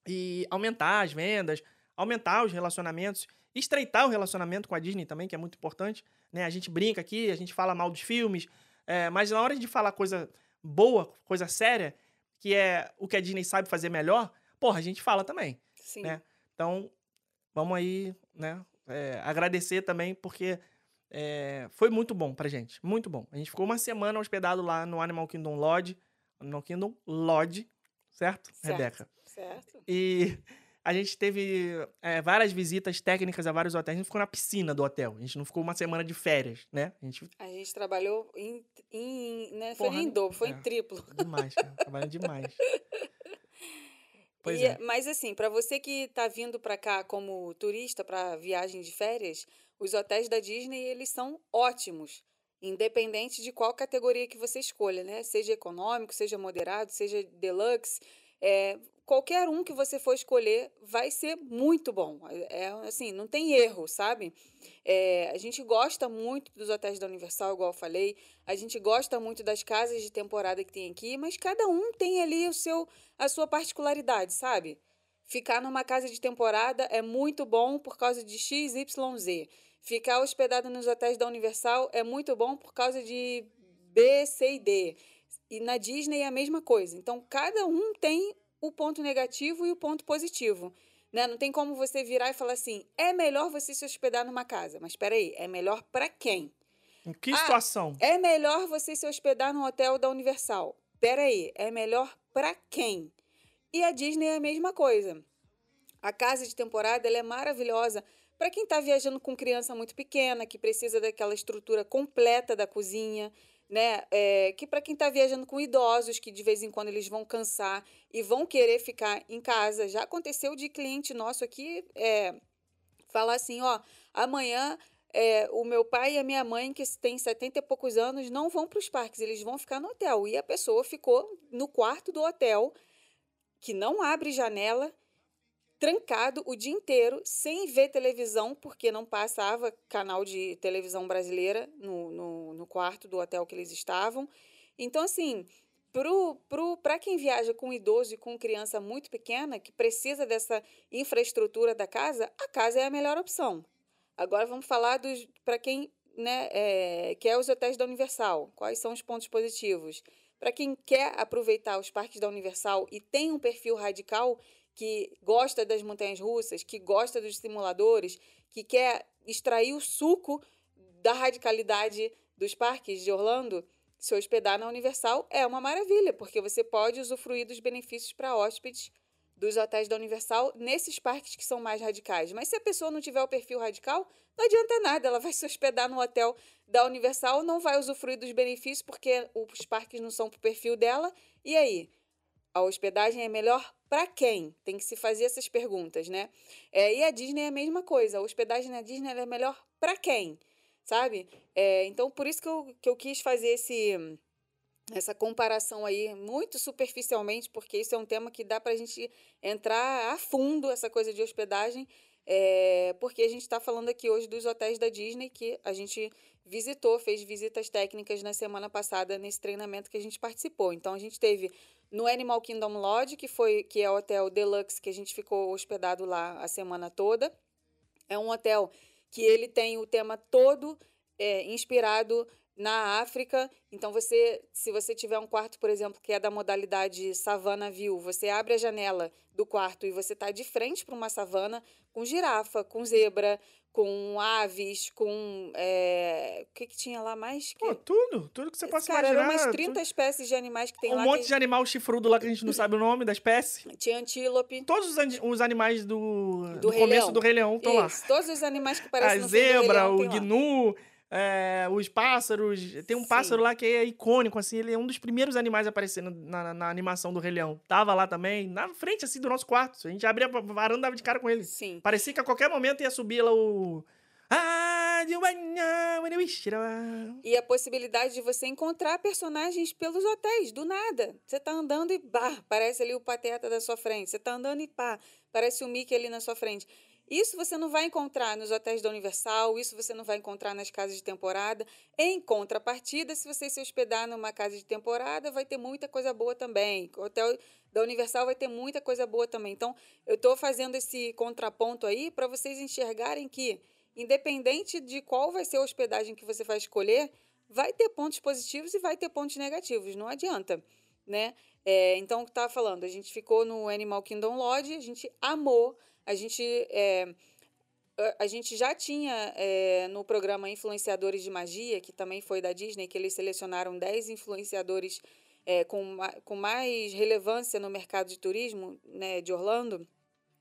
A: e aumentar as vendas, aumentar os relacionamentos, estreitar o relacionamento com a Disney também, que é muito importante. Né? A gente brinca aqui, a gente fala mal dos filmes, é, mas na hora de falar coisa boa, coisa séria, que é o que a Disney sabe fazer melhor, porra, a gente fala também.
B: Sim.
A: né? Então, vamos aí, né? É, agradecer também, porque é, foi muito bom pra gente. Muito bom. A gente ficou uma semana hospedado lá no Animal Kingdom Lodge. Animal Kingdom Lodge, certo,
B: Certo.
A: Rebeca?
B: Certo?
A: E <laughs> a gente teve é, várias visitas técnicas a vários hotéis. A gente ficou na piscina do hotel. A gente não ficou uma semana de férias, né? A gente.
B: A gente trabalhou em. em né, foi
A: Porra,
B: em dobro, foi
A: é.
B: em triplo.
A: Demais, cara. Trabalhando demais. <laughs> Pois
B: E-
A: é.
B: Mas assim, para você que está vindo para cá como turista para viagem de férias, os hotéis da Disney eles são ótimos, independente de qual categoria que você escolha, né? Seja econômico, seja moderado, seja deluxe, é, qualquer um que você for escolher vai ser muito bom. É assim, não tem erro, sabe? É, a gente gosta muito dos hotéis da Universal, igual eu falei. A gente gosta muito das casas de temporada que tem aqui, mas cada um tem ali o seu, a sua particularidade, sabe? Ficar numa casa de temporada é muito bom por causa de X, Y, Z. Ficar hospedado nos hotéis da Universal é muito bom por causa de B, C e D. E na Disney é a mesma coisa. Então, cada um tem o ponto negativo e o ponto positivo. Né? Não tem como você virar e falar assim: é melhor você se hospedar numa casa. Mas espera aí, é melhor para quem?
A: Em que
B: Ah,
A: situação?
B: É melhor você se hospedar no hotel da Universal. Pera aí, é melhor para quem? E a Disney é a mesma coisa. A casa de temporada é maravilhosa para quem está viajando com criança muito pequena, que precisa daquela estrutura completa da cozinha, né? É, que para quem está viajando com idosos, que de vez em quando eles vão cansar e vão querer ficar em casa. Já aconteceu de cliente nosso aqui é, falar assim, ó, amanhã é, o meu pai e a minha mãe, que tem 70 e poucos anos, não vão para os parques, eles vão ficar no hotel. E a pessoa ficou no quarto do hotel, que não abre janela, trancado o dia inteiro, sem ver televisão, porque não passava canal de televisão brasileira no, no, no quarto do hotel que eles estavam. Então, assim, para quem viaja com idoso e com criança muito pequena, que precisa dessa infraestrutura da casa, a casa é a melhor opção. Agora vamos falar para quem né, é, quer os hotéis da Universal. Quais são os pontos positivos? Para quem quer aproveitar os parques da Universal e tem um perfil radical que gosta das montanhas russas, que gosta dos simuladores, que quer extrair o suco da radicalidade dos parques de Orlando, se hospedar na Universal é uma maravilha, porque você pode usufruir dos benefícios para hóspedes dos hotéis da Universal nesses parques que são mais radicais. Mas se a pessoa não tiver o perfil radical, não adianta nada, ela vai se hospedar no hotel da Universal, não vai usufruir dos benefícios porque os parques não são para o perfil dela. E aí? A hospedagem é melhor para quem? Tem que se fazer essas perguntas, né? É, e a Disney é a mesma coisa. A hospedagem na Disney é melhor para quem? Sabe? É, então, por isso que eu, que eu quis fazer esse, essa comparação aí muito superficialmente, porque isso é um tema que dá para a gente entrar a fundo, essa coisa de hospedagem, é, porque a gente está falando aqui hoje dos hotéis da Disney que a gente visitou, fez visitas técnicas na semana passada nesse treinamento que a gente participou. Então a gente teve no Animal Kingdom Lodge, que foi que é o hotel deluxe que a gente ficou hospedado lá a semana toda. É um hotel que ele tem o tema todo é, inspirado na África. Então, você, se você tiver um quarto, por exemplo, que é da modalidade savana view, você abre a janela do quarto e você está de frente para uma savana com girafa, com zebra, com aves, com. É... O que, que tinha lá mais? Que...
A: Pô, tudo, tudo que você possa
B: Cara,
A: imaginar.
B: eram umas
A: tudo-
B: 30 espécies de animais que tem
A: Um
B: lá.
A: monte
B: que...
A: de animal chifrudo lá que a gente não sabe o nome da espécie.
B: Tinha antílope.
A: Todos os, ani- os animais do,
B: Do
A: do começo
B: Leão.
A: do Rei Leão estão lá.
B: Todos os animais que
A: A
B: parecem no Rei
A: zebra, o
B: lá.
A: gnu, é, os pássaros. Tem um
B: Sim.
A: pássaro lá que é icônico, assim. Ele é um dos primeiros animais a aparecer na, na- na animação do Rei Leão. Tava lá também, na frente, assim, do nosso quarto. A gente abria a varanda, dava de cara com ele.
B: Sim.
A: Parecia que a qualquer momento ia subir lá o... Ah,
B: E a possibilidade de você encontrar personagens pelos hotéis, do nada. Você tá andando e pá, parece ali o Pateta da sua frente. Você tá andando e pá, parece o Mickey ali na sua frente. Isso você não vai encontrar nos hotéis da Universal, isso você não vai encontrar nas casas de temporada. Em contrapartida, se você se hospedar numa casa de temporada, vai ter muita coisa boa também. O hotel da Universal vai ter muita coisa boa também. Então, eu estou fazendo esse contraponto aí para vocês enxergarem que, independente de qual vai ser a hospedagem que você vai escolher, vai ter pontos positivos e vai ter pontos negativos. Não adianta, né? É, então, o que estava falando, a gente ficou no Animal Kingdom Lodge, a gente amou, a gente é, a- gente já tinha é, no programa Influenciadores de Magia, que também foi da Disney, que eles selecionaram 10 influenciadores é, com, com mais relevância no mercado de turismo né, de Orlando.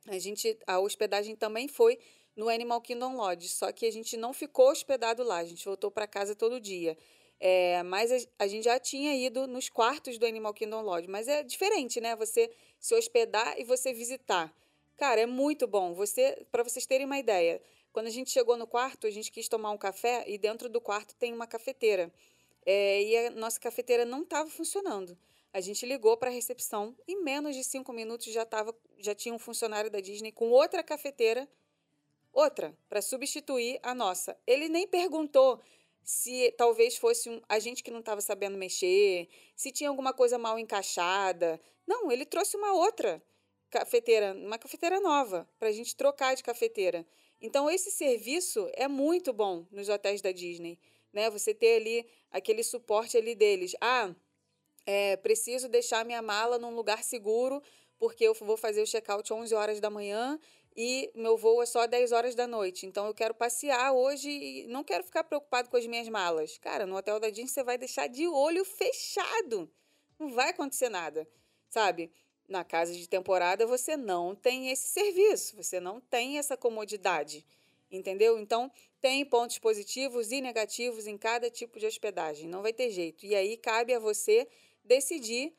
B: A, gente, a hospedagem também foi no Animal Kingdom Lodge, só que a gente não ficou hospedado lá, a gente voltou para casa todo dia. É, mas a, a gente já tinha ido nos quartos do Animal Kingdom Lodge, mas é diferente, né? Você se hospedar e você visitar. Cara, é muito bom. Você, para vocês terem uma ideia, quando a gente chegou no quarto, a gente quis tomar um café e dentro do quarto tem uma cafeteira. É, e a nossa cafeteira não estava funcionando. A gente ligou para a recepção e em menos de cinco minutos já tava, já tinha um funcionário da Disney com outra cafeteira, outra para substituir a nossa. Ele nem perguntou se talvez fosse um, a gente que não estava sabendo mexer, se tinha alguma coisa mal encaixada. Não, ele trouxe uma outra cafeteira, uma cafeteira nova, para a gente trocar de cafeteira. Então, esse serviço é muito bom nos hotéis da Disney. Né? Você ter ali aquele suporte ali deles. Ah, é, preciso deixar minha mala num lugar seguro, porque eu vou fazer o check-out 11 horas da manhã e meu voo é só 10 horas da noite. Então eu quero passear hoje e não quero ficar preocupado com as minhas malas. Cara, no hotel da Disney você vai deixar de olho fechado. Não vai acontecer nada, sabe? Na casa de temporada você não tem esse serviço, você não tem essa comodidade, entendeu? Então tem pontos positivos e negativos em cada tipo de hospedagem, não vai ter jeito. E aí cabe a você decidir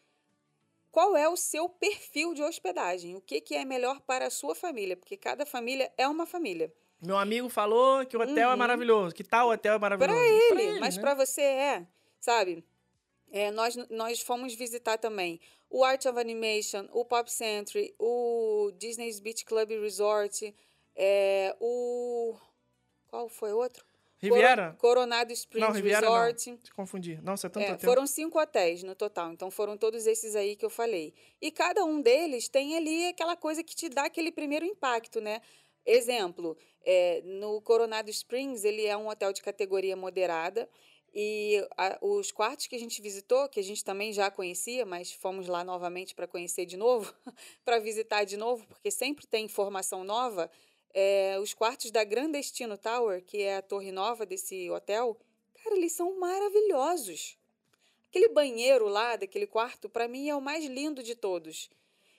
B: qual é o seu perfil de hospedagem, o que, que é melhor para a sua família, porque cada família é uma família.
A: Meu amigo falou que o hotel é
B: Uhum.
A: maravilhoso, que tal hotel é maravilhoso.
B: Para ele, mas
A: né?
B: para você é, sabe? É, nós, nós fomos visitar também o Art of Animation, o Pop Century, o Disney's Beach Club Resort, é, o... Qual foi outro?
A: Riviera?
B: Coro- Coronado Springs
A: Não, Riviera
B: Resort.
A: não. Te confundi. Nossa, é tanto
B: É,
A: hotel.
B: foram cinco hotéis no total, então foram todos esses aí que eu falei. E cada um deles tem ali aquela coisa que te dá aquele primeiro impacto, né? Exemplo, é, no Coronado Springs, ele é um hotel de categoria moderada e a- os quartos que a gente visitou, que a gente também já conhecia, mas fomos lá novamente para conhecer de novo, <laughs> para visitar de novo, porque sempre tem informação nova. é, os quartos da Grandestino Tower, que é a torre nova desse hotel, cara, eles são maravilhosos. Aquele banheiro lá daquele quarto, para mim, é o mais lindo de todos.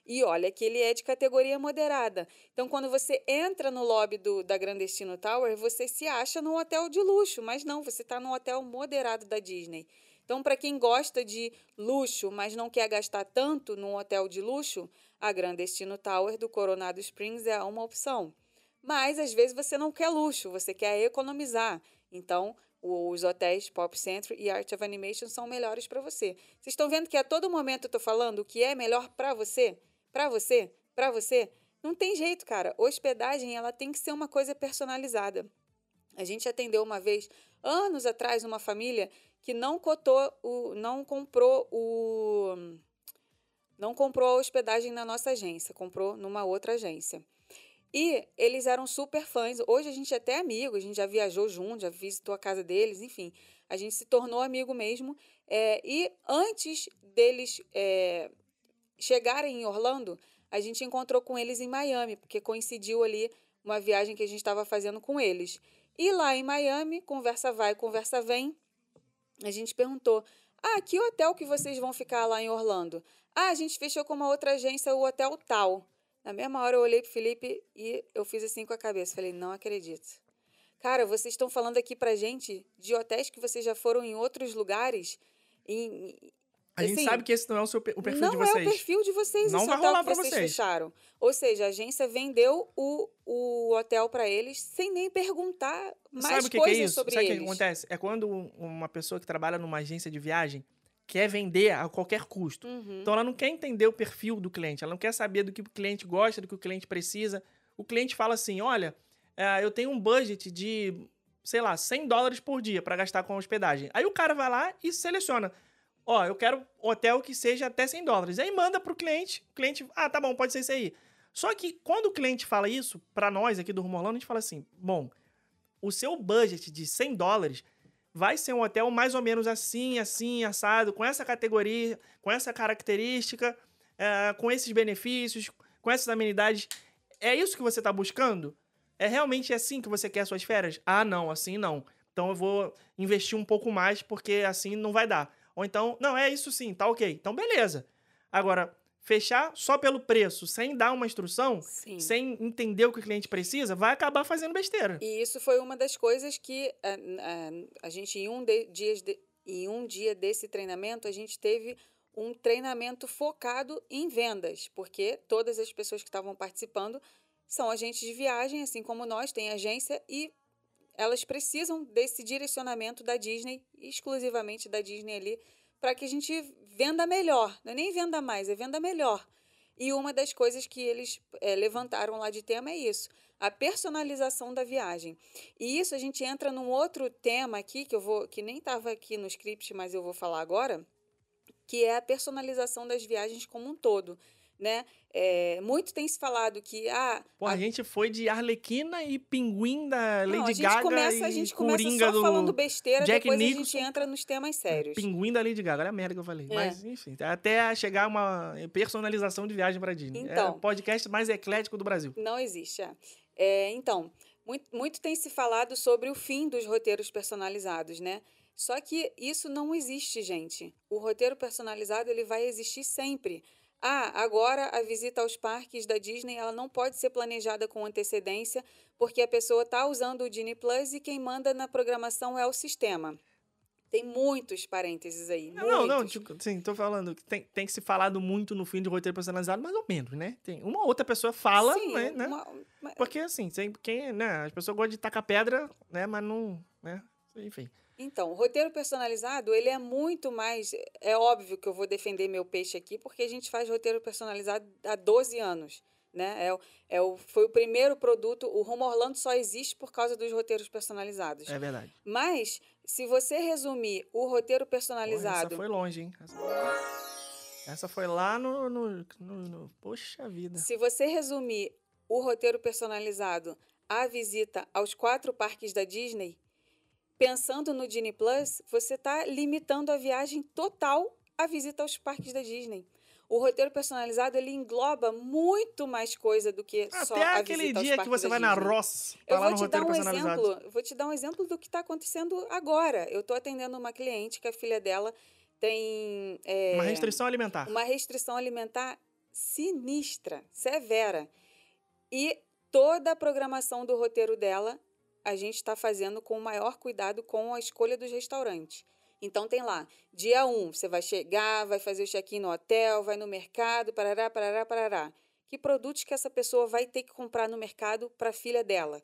B: E olha que ele é de categoria moderada. Então, quando você entra no lobby do, da Grandestino Tower, você se acha num hotel de luxo, mas não, você está num hotel moderado da Disney. Então, para quem gosta de luxo, mas não quer gastar tanto num hotel de luxo, a Grandestino Tower do Coronado Springs é uma opção. Mas às vezes você não quer luxo, você quer economizar. Então, os hotéis Pop Century e Art of Animation são melhores para você. Vocês estão vendo que a todo momento eu tô falando o que é melhor para você? Para você? Para você? Não tem jeito, cara. Hospedagem, ela tem que ser uma coisa personalizada. A gente atendeu uma vez, anos atrás, uma família que não cotou o não comprou o não comprou a hospedagem na nossa agência, comprou numa outra agência. E eles eram super fãs. Hoje a gente é até amigo, a gente já viajou junto, já visitou a casa deles, enfim. A gente se tornou amigo mesmo. É, e antes deles é, chegarem em Orlando, a gente encontrou com eles em Miami, porque coincidiu ali uma viagem que a gente estava fazendo com eles. E lá em Miami, conversa vai, conversa vem, a gente perguntou: ah, que hotel que vocês vão ficar lá em Orlando? Ah, a gente fechou com uma outra agência o hotel tal. Na mesma hora eu olhei pro Felipe e eu fiz assim com a cabeça. Falei, não acredito. Cara, vocês estão falando aqui pra gente de hotéis que vocês já foram em outros lugares. Em,
A: A gente
B: assim,
A: sabe que esse não é o, seu, o perfil
B: não
A: de vocês.
B: é o perfil de vocês
A: Não vai rolar pra
B: vocês
A: vocês.
B: fecharam. Ou seja, a agência vendeu o, o hotel para eles sem nem perguntar mais
A: Sabe o que, que é
B: coisas
A: isso?
B: sobre
A: Sabe o que
B: eles.
A: acontece? É quando uma pessoa que trabalha numa agência de viagem quer vender a qualquer custo.
B: Uhum.
A: Então ela não quer entender o perfil do cliente, ela não quer saber do que o cliente gosta, do que o cliente precisa. O cliente fala assim: olha, é, eu tenho um budget de, sei lá, 100 dólares por dia para gastar com hospedagem. Aí o cara vai lá e seleciona. Ó, eu quero hotel que seja até 100 dólares. Aí manda pro cliente, o cliente, ah, tá bom, pode ser isso aí. Só que quando o cliente fala isso, para nós aqui do Rumo Orlando, a gente fala assim: bom, o seu budget de 100 dólares vai ser um hotel mais ou menos assim, assim, assado, com essa categoria, com essa característica, é, com esses benefícios, com essas amenidades. É isso que você está buscando? É realmente assim que você quer suas férias? Ah, não, assim não. Então eu vou investir um pouco mais porque assim não vai dar. Ou então, não, é isso sim, tá ok. Então beleza. Agora, fechar só pelo preço, sem dar uma instrução,
B: Sim.
A: sem entender o que o cliente precisa, vai acabar fazendo besteira.
B: E isso foi uma das coisas que a, a, a gente, em um, de, dias de, em um dia desse treinamento, a gente teve um treinamento focado em vendas, porque todas as pessoas que estavam participando são agentes de viagem, assim como nós, têm agência e elas precisam desse direcionamento da Disney, exclusivamente da Disney ali, para que a gente venda melhor. Não é nem venda mais, é venda melhor. E uma das coisas que eles eh, levantaram lá de tema é isso, a personalização da viagem. E isso a gente entra num outro tema aqui que eu vou, que nem estava aqui no script, mas eu vou falar agora, que é a personalização das viagens como um todo, né? É, muito tem se falado que ah,
A: Pô, a,
B: a-
A: gente foi de Arlequina e Pinguim da Lady
B: não, a gente
A: Gaga
B: começa, a gente começa só
A: do
B: falando besteira,
A: Jack
B: depois a
A: Nicholson.
B: gente entra nos temas sérios.
A: Pinguim da Lady Gaga. Olha a merda que eu falei.
B: É.
A: Mas, enfim, até chegar uma personalização de viagem pra Disney. é
B: Então.
A: o podcast mais eclético do Brasil.
B: Não existe. É. É, então, muito, muito tem se falado sobre o fim dos roteiros personalizados, né? Só que isso não existe, gente. O roteiro personalizado ele vai existir sempre. Ah, agora a visita aos parques da Disney ela não pode ser planejada com antecedência, porque a pessoa está usando o Disney Plus e quem manda na programação é o sistema. Tem muitos parênteses aí.
A: Não, não, não,
B: muitos.
A: tipo, sim, tô falando que tem, tem que se falado muito no fim de roteiro personalizado, mais ou menos, né? Tem uma outra pessoa fala,
B: Sim,
A: né? né?
B: uma-
A: Porque assim, quem, né? As pessoas gostam de tacar pedra, né? Mas não, né? Enfim.
B: Então, o roteiro personalizado, ele é muito mais. É óbvio que eu vou defender meu peixe aqui, porque a gente faz roteiro personalizado há 12 anos. Né? É, é o, foi o primeiro produto. O Rumo Orlando só existe por causa dos roteiros personalizados.
A: É verdade.
B: Mas, se você resumir o roteiro
A: Porra,
B: personalizado.
A: essa foi longe, hein? Essa, essa foi lá no, no, no- no- Poxa vida.
B: Se você resumir o roteiro personalizado à visita aos quatro parques da Disney, pensando no Disney Plus, você está limitando a viagem total à visita aos parques da Disney. O roteiro personalizado ele engloba muito mais coisa do que só
A: Até
B: a
A: aquele dia que você vai na
B: Disney.
A: Ross, tá
B: Eu
A: lá
B: vou
A: no
B: te dar um exemplo. Vou te dar um exemplo do que está acontecendo agora. Eu estou atendendo uma cliente que a filha dela tem é,
A: Uma restrição alimentar.
B: uma restrição alimentar sinistra, severa. E toda a programação do roteiro dela a gente está fazendo com o maior cuidado com a escolha dos restaurantes. Então tem lá, dia 1, um, você vai chegar, vai fazer o check-in no hotel, vai no mercado, parará, parará, parará. Que produtos que essa pessoa vai ter que comprar no mercado para a filha dela?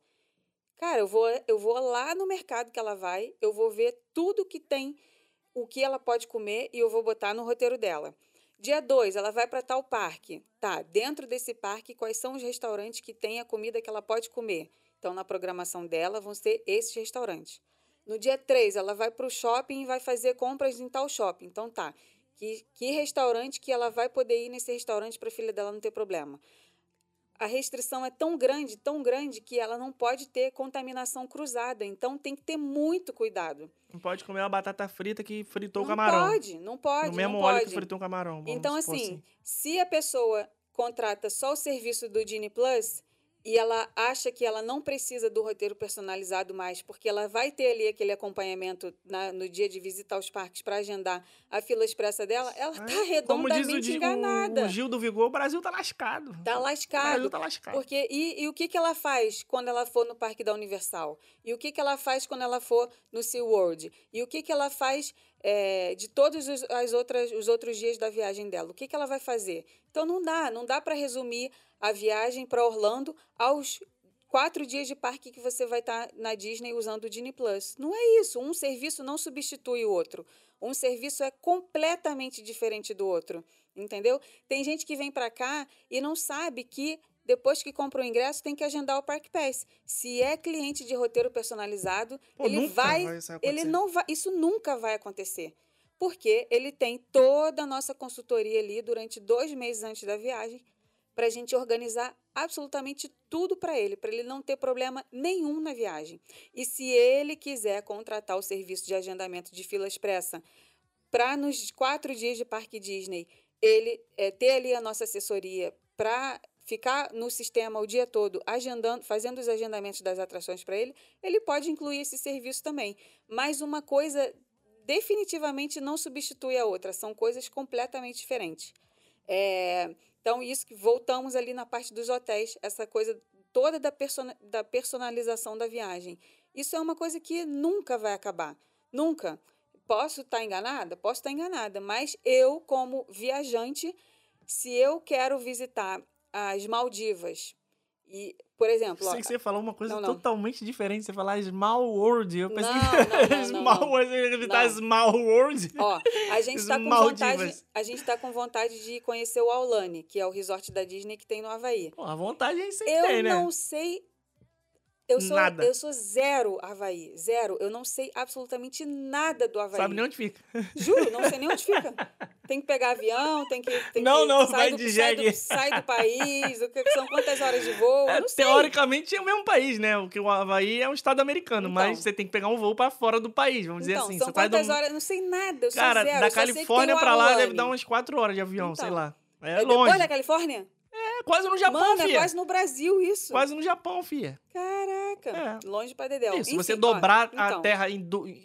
B: Cara, eu vou, eu vou lá no mercado que ela vai, eu vou ver tudo que tem, o que ela pode comer e eu vou botar no roteiro dela. Dia 2, ela vai para tal parque. Tá, dentro desse parque, quais são os restaurantes que têm a comida que ela pode comer? Então, na programação dela, vão ser esses restaurantes. No dia 3, ela vai para o shopping e vai fazer compras em tal shopping. Então, tá. Que, que restaurante que ela vai poder ir nesse restaurante para a filha dela não ter problema? A restrição é tão grande, tão grande, que ela não pode ter contaminação cruzada. Então, tem que ter muito cuidado.
A: Não pode comer uma batata frita que fritou o
B: não
A: camarão.
B: pode, não pode,
A: no mesmo
B: não
A: óleo
B: pode.
A: que fritou o camarão.
B: Então,
A: supor
B: assim, se a pessoa contrata só o serviço do Genie Plus e ela acha que ela não precisa do roteiro personalizado mais, porque ela vai ter ali aquele acompanhamento na- no dia de visitar os parques para agendar a fila expressa dela, ela está
A: É, Como diz o,
B: redondamente
A: Di- o-
B: enganada.
A: o Gil do Vigor, o Brasil tá lascado.
B: Tá
A: O
B: lascado.
A: Brasil tá lascado.
B: Porque, e, e o que, que ela faz quando ela for no Parque da Universal? E o que, que ela faz quando ela for no SeaWorld? E o que, que ela faz é, de todos os, as outras, os outros dias da viagem dela? O que, que ela vai fazer? Então não dá, não dá para resumir a viagem para Orlando aos quatro dias de parque que você vai estar na Disney usando o Disney Plus. Não é isso. Um serviço não substitui o outro. Um serviço é completamente diferente do outro. Entendeu? Tem gente que vem para cá e não sabe que depois que compra o ingresso tem que agendar o Park Pass. Se é cliente de roteiro personalizado,
A: Pô,
B: ele vai,
A: vai
B: ele não vai, isso nunca vai acontecer. Porque ele tem toda a nossa consultoria ali durante dois meses antes da viagem para a gente organizar absolutamente tudo para ele, para ele não ter problema nenhum na viagem. E se ele quiser contratar o serviço de agendamento de fila expressa para nos quatro dias de Parque Disney, ele eh, ter ali a nossa assessoria para ficar no sistema o dia todo, agendando, fazendo os agendamentos das atrações para ele, ele pode incluir esse serviço também. Mas uma coisa definitivamente não substitui a outra, são coisas completamente diferentes. É, então, isso que voltamos ali na parte dos hotéis, essa coisa toda da, da personalização da viagem. Isso é uma coisa que nunca vai acabar. Nunca. Posso estar enganada? Posso estar enganada, mas eu, como viajante, se eu quero visitar as Maldivas, e, por exemplo, ó,
A: Sei que você falou uma coisa
B: Não, não.
A: totalmente diferente. Você falar Small World. Eu pensei
B: Não,
A: que <laughs> Small. World, você
B: Não.
A: Small World.
B: Ó, a gente está com vontade, a gente tá com vontade de conhecer o Aulane, que é o resort da Disney que tem no Havaí.
A: Pô, a vontade aí sempre
B: Eu
A: tem, né?
B: não sei. Eu sou,
A: Nada.
B: eu sou zero Havaí, zero. Eu não sei absolutamente nada do Havaí.
A: Sabe nem onde fica.
B: Juro, não sei nem onde fica. <laughs> Tem que pegar avião, tem que. Tem
A: Não,
B: que
A: não,
B: sai
A: vai
B: do,
A: de
B: sai,
A: jegue.
B: do, sai do país, o que são quantas horas de voo?
A: É,
B: eu não sei.
A: teoricamente é o mesmo país, né? O que o Havaí é um estado americano,
B: Então.
A: mas você tem que pegar um voo pra fora do país, vamos dizer
B: Então,
A: assim.
B: são
A: você do...
B: quantas horas? Eu não sei nada. Eu
A: Cara,
B: sou zero.
A: da
B: sei
A: Califórnia pra lá deve dar umas 4 horas de avião, sei
B: Então.
A: lá. É,
B: É
A: longe.
B: depois da Califórnia?
A: É quase no Japão,
B: Mano, é
A: fia.
B: quase no Brasil isso.
A: Quase no Japão, fia.
B: Caraca.
A: É.
B: Longe pra Dedéu.
A: Isso, se você
B: Enfim, ó,
A: dobrar a
B: então,
A: terra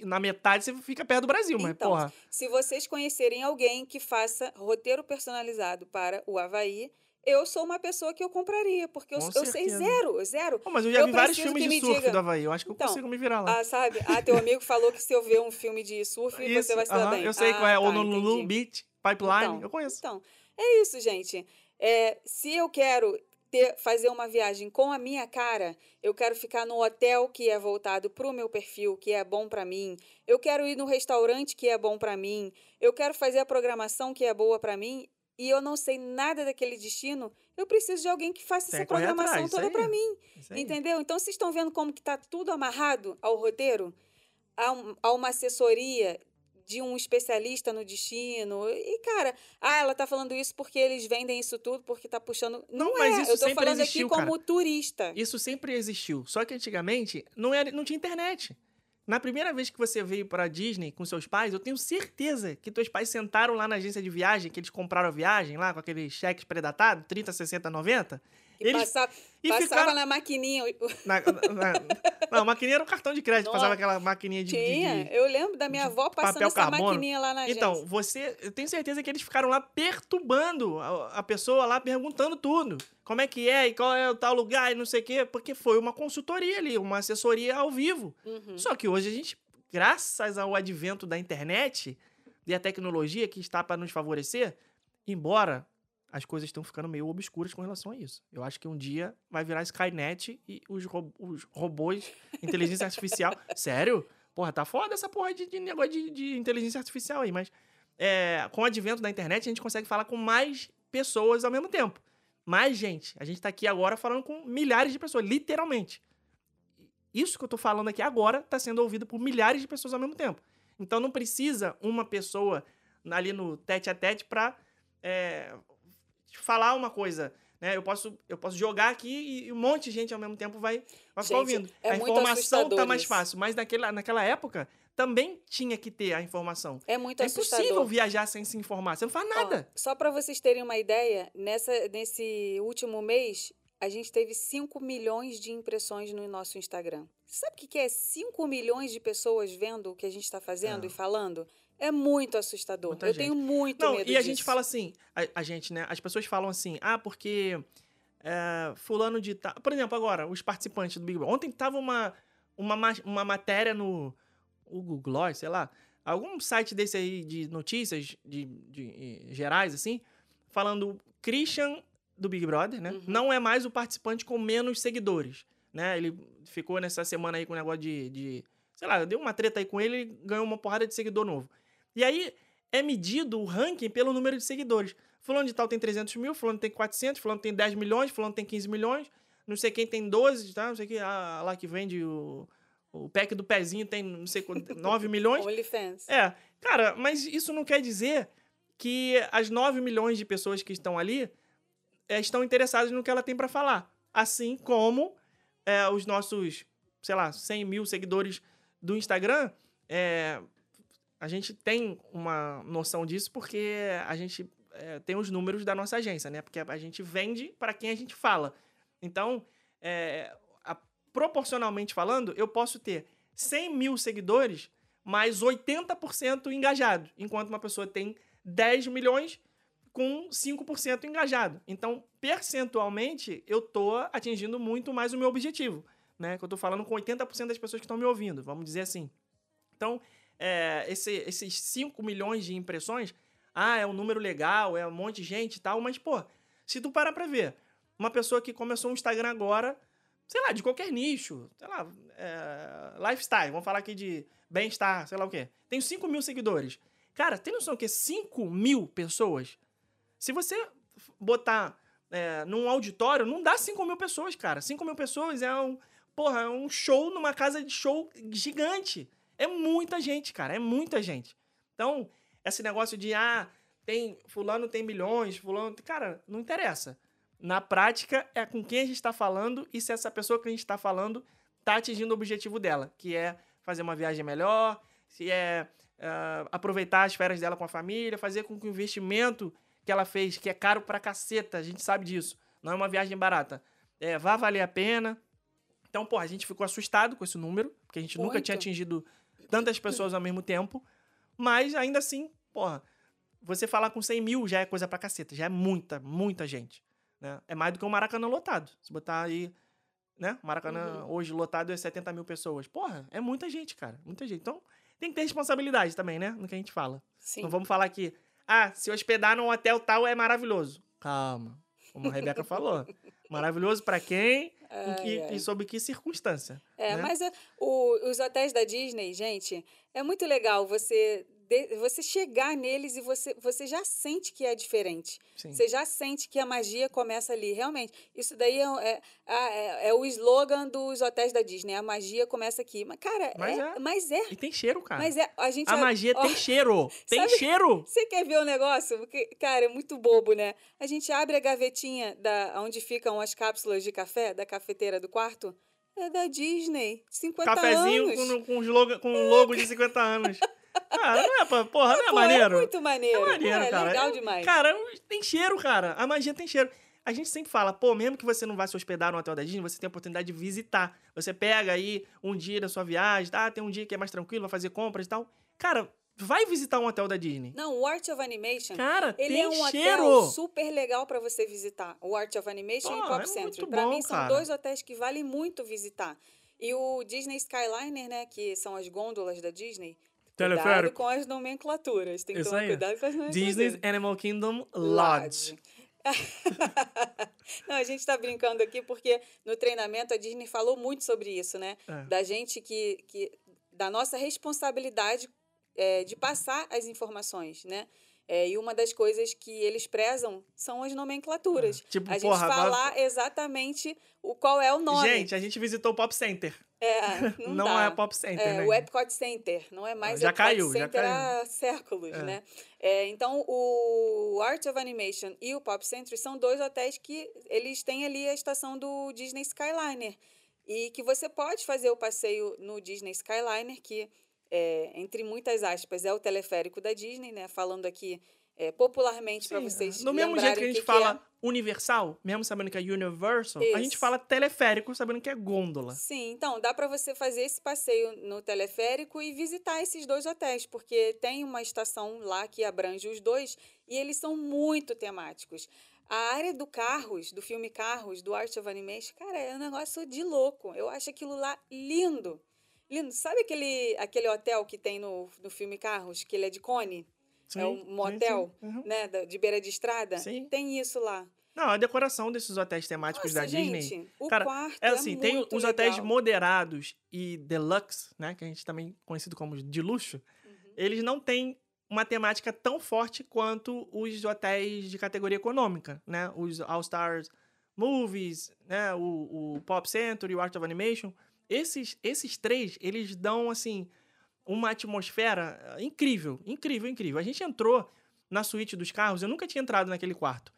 A: na metade, você fica perto do Brasil, mas,
B: Então,
A: porra.
B: Se vocês conhecerem alguém que faça roteiro personalizado para o Havaí, eu sou uma pessoa que eu compraria, porque eu, eu sei zero, zero.
A: Pô, mas eu já
B: eu
A: vi vários filmes de surf
B: diga.
A: do Havaí. Eu acho que eu
B: Então,
A: consigo me virar lá.
B: Ah, sabe? Ah, teu amigo falou que se eu ver um filme de surf, você
A: Isso,
B: vai se dar
A: aham,
B: bem.
A: Eu sei
B: ah,
A: qual é.
B: tá,
A: Honolulu. Beach, Pipeline,
B: Então,
A: eu conheço.
B: Então, é isso, gente. É, se eu quero ter, fazer uma viagem com a minha cara, eu quero ficar no hotel que é voltado para o meu perfil, que é bom para mim. Eu quero ir no restaurante que é bom para mim. Eu quero fazer a programação que é boa para mim. E eu não sei nada daquele destino. Eu preciso de alguém que faça
A: Tem
B: essa
A: que
B: programação
A: atrás,
B: toda para mim. Entendeu? Então, vocês estão vendo como que está tudo amarrado ao roteiro? Há, um- há uma assessoria de um especialista no destino. E, cara, ah, ela tá falando isso porque eles vendem isso tudo, porque tá puxando. Não,
A: Não, mas
B: é.
A: isso
B: Eu tô
A: sempre
B: falando
A: existiu,
B: aqui
A: cara.
B: como turista.
A: Isso sempre existiu. Só que antigamente não, era, não tinha internet. Na primeira vez que você veio pra Disney com seus pais, eu tenho certeza que teus pais sentaram lá na agência de viagem, que eles compraram a viagem lá com aqueles cheques predatados, 30, 60, 90.
B: E
A: Eles-
B: passava,
A: e
B: passava
A: ficaram-
B: na maquininha.
A: Na, na- não, a maquininha era um cartão de crédito,
B: Nossa.
A: passava aquela maquininha de. de-
B: Tinha.
A: de-
B: Eu lembro da minha
A: de
B: avó passando essa
A: carbono.
B: maquininha lá na
A: Então,
B: agência.
A: você. Eu tenho certeza que eles ficaram lá perturbando a, a pessoa lá, perguntando tudo. Como é que é e qual é o tal lugar e não sei o quê. Porque foi uma consultoria ali, uma assessoria ao vivo.
B: Uhum.
A: Só que hoje a gente, graças ao advento da internet e a tecnologia que está para nos favorecer, embora as coisas estão ficando meio obscuras com relação a isso. Eu acho que um dia vai virar Skynet e os, ro- os robôs, inteligência artificial. <laughs> Sério? Porra, tá foda essa porra de, de negócio de, de inteligência artificial aí, mas é, com o advento da internet a gente consegue falar com mais pessoas ao mesmo tempo. Mais gente. A gente tá aqui agora falando com milhares de pessoas, literalmente. Isso que eu tô falando aqui agora tá sendo ouvido por milhares de pessoas ao mesmo tempo. Então não precisa uma pessoa ali no tete a tete pra é, falar uma coisa. Né? Eu, posso, eu posso jogar aqui e um monte de gente ao mesmo tempo vai, vai ficar ouvindo.
B: é
A: a informação
B: assustador
A: tá mais fácil. Mas naquela, naquela época também tinha que ter a informação.
B: É muito
A: é
B: assustador.
A: impossível viajar sem se informar. Você não faz
B: Ó,
A: nada.
B: só para vocês terem uma ideia, nessa, nesse último mês, a gente teve 5 milhões de impressões no nosso Instagram. Sabe o que que é 5 milhões de pessoas vendo o que a gente está fazendo
A: É.
B: e falando? É muito assustador.
A: Muita
B: Eu
A: gente.
B: tenho muito
A: Não,
B: medo
A: e a
B: disso.
A: gente fala assim, a, a gente, né? As pessoas falam assim, ah, porque é, fulano de tal. Por exemplo, agora, os participantes do Big Brother. Ontem tava uma, uma, ma- uma matéria no Google Gloss, sei lá, algum site desse aí de notícias de, de, eh, gerais, assim, falando Christian do Big Brother, né?
B: Uhum.
A: Não é mais o participante com menos seguidores, né? Ele ficou nessa semana aí com o negócio de, de sei lá, deu uma treta aí com ele e ganhou uma porrada de seguidor novo. E aí é medido o ranking pelo número de seguidores. Fulano de tal tem 300 mil, fulano tem 400, fulano tem 10 milhões, fulano tem 15 milhões, não sei quem tem 12, tá? Não sei quem, a, lá que vende o, o pack do pezinho tem não sei quanto, <laughs> 9 milhões.
B: OnlyFans.
A: É, cara, mas isso não quer dizer que as 9 milhões de pessoas que estão ali é, estão interessadas no que ela tem pra falar. Assim como é, os nossos, sei lá, 100 mil seguidores do Instagram, é, a gente tem uma noção disso porque a gente é, tem os números da nossa agência, né? Porque a gente vende para quem a gente fala. Então, é, a- proporcionalmente falando, eu posso ter 100 mil seguidores, mais 80% engajado, enquanto uma pessoa tem 10 milhões com 5% engajado. Então, percentualmente, eu tô atingindo muito mais o meu objetivo, né? Que eu tô falando com 80% das pessoas que estão me ouvindo, vamos dizer assim. Então, é, esse- esses 5 milhões de impressões, ah, é um número legal, é um monte de gente e tal, mas, pô, se tu parar pra ver, uma pessoa que começou um Instagram agora, sei lá, de qualquer nicho, sei lá, é, lifestyle, vamos falar aqui de bem-estar, sei lá o quê. Tem 5 mil seguidores. Cara, tem noção que 5 mil pessoas? Se você botar é, num auditório, não dá 5 mil pessoas, cara. 5 mil pessoas é um, porra, é um show numa casa de show gigante. É muita gente, cara, é muita gente. Então, esse negócio de, ah, tem, fulano tem milhões, fulano... Cara, não interessa. Na prática, é com quem a gente está falando e se essa pessoa que a gente está falando está atingindo o objetivo dela, que é fazer uma viagem melhor, se é ah, aproveitar as férias dela com a família, fazer com que o investimento que ela fez, que é caro pra caceta, a gente sabe disso, não é uma viagem barata, é, vá valer a pena. Então, pô, a gente ficou assustado com esse número, porque a gente nunca
B: Muito.
A: tinha atingido tantas pessoas ao mesmo tempo, mas ainda assim, porra, você falar com 100 mil já é coisa pra caceta, já é muita, muita gente. Né? É mais do que um Maracanã lotado. Se botar aí, né? Maracanã hoje lotado é 70 mil pessoas. Porra, é muita gente, cara. Muita gente. Então, tem que ter responsabilidade também, né? No que a gente fala.
B: Sim.
A: Não vamos falar que, ah, se hospedar num hotel tal é maravilhoso. Calma. Como a Rebeca falou. Maravilhoso pra quem e,
B: Ai, ai.
A: e sob que circunstância.
B: É,
A: né?
B: mas é, o- os hotéis da Disney, gente, é muito legal você, de- você chegar neles e você, você já sente que é diferente.
A: Sim.
B: Você já sente que a magia começa ali. Realmente, isso daí é, é, é- é o slogan dos hotéis da Disney. A magia começa aqui. Mas, cara,
A: Mas
B: é,
A: é.
B: mas é.
A: E tem cheiro, cara.
B: Mas é. A gente
A: a
B: a-
A: magia
B: ó,
A: tem cheiro. <laughs> Tem
B: sabe-
A: cheiro.
B: Você quer ver o negócio? Porque, cara, é muito bobo, né? A gente abre a gavetinha da onde ficam as cápsulas de café, da cafeteira do quarto. É da Disney. 50
A: Cafezinho
B: anos.
A: com, com, os logo, com um logo de 50 anos. <laughs> Cara, não é pra. Porra, não é
B: Pô,
A: maneiro?
B: É muito maneiro.
A: É maneiro,
B: é
A: cara.
B: legal
A: É-
B: demais.
A: Cara, tem cheiro, cara. A magia tem cheiro. A gente sempre fala, pô, mesmo que você não vá se hospedar no hotel da Disney, você tem a oportunidade de visitar. Você pega aí um dia da sua viagem, tá? Tem um dia que é mais tranquilo, vai fazer compras e tal. Cara, vai visitar um hotel da Disney.
B: Não, o Art of Animation,
A: Cara,
B: ele
A: tem
B: é um
A: cheiro.
B: hotel super legal pra você visitar. O Art of Animation e
A: Pô,
B: o Pop
A: é
B: Century.
A: muito
B: Pra
A: bom,
B: mim, são
A: cara.
B: dois hotéis que valem muito visitar. E o Disney Skyliner, né, que são as gôndolas da Disney. Cuidado
A: Teleférico.
B: com as nomenclaturas. Tem que tomar cuidado com as nomenclaturas.
A: Disney's Animal Kingdom Lodge. <laughs>
B: Não, a gente está brincando aqui porque no treinamento a Disney falou muito sobre isso, né?
A: É.
B: Da gente que, que. da nossa responsabilidade é, de passar as informações, né? É, e uma das coisas que eles prezam são as nomenclaturas.
A: Tipo,
B: a gente
A: porra,
B: falar exatamente o, qual é o nome.
A: Gente, a gente visitou o Pop Center.
B: É, <laughs> não,
A: Não, é Pop Center,
B: É,
A: né?
B: o Epcot Center, não é mais
A: Já
B: Epcot
A: caiu, já
B: Center
A: caiu.
B: há séculos,
A: É.
B: né? É, então, o Art of Animation e o Pop Center são dois hotéis que eles têm ali a estação do Disney Skyliner. E que você pode fazer o passeio no Disney Skyliner, que, é, entre muitas aspas, é o teleférico da Disney, né? Falando aqui é, popularmente para vocês
A: Do mesmo jeito que a gente
B: que que
A: fala universal, mesmo sabendo que é universal, a gente
B: Isso.
A: fala teleférico sabendo que é gôndola.
B: Sim, então dá para você fazer esse passeio no teleférico e visitar esses dois hotéis, porque tem uma estação lá que abrange os dois e eles são muito temáticos. A área do Carros, do filme Carros, do Art of Animation, cara, é um negócio de louco. Eu acho aquilo lá lindo. Lindo. Sabe aquele, aquele hotel que tem no, no filme Carros, que ele é de cone?
A: Sim,
B: é um motel,
A: sim. Uhum.
B: né, de beira de estrada?
A: Sim.
B: Tem isso lá.
A: Não, a decoração desses hotéis temáticos
B: Nossa,
A: da
B: gente,
A: Disney.
B: o
A: Cara,
B: quarto
A: É assim, tem
B: muito
A: os hotéis
B: legal.
A: moderados e deluxe, né? Que a gente também conhecido como de luxo.
B: Uhum.
A: Eles não têm uma temática tão forte quanto os hotéis de categoria econômica, né? Os All Stars Movies, né? O, o Pop Center e o Art of Animation. Esses, esses três, eles dão, assim, uma atmosfera eh, incrível, incrível, incrível. A gente entrou na suíte dos carros, eu nunca tinha entrado naquele quarto.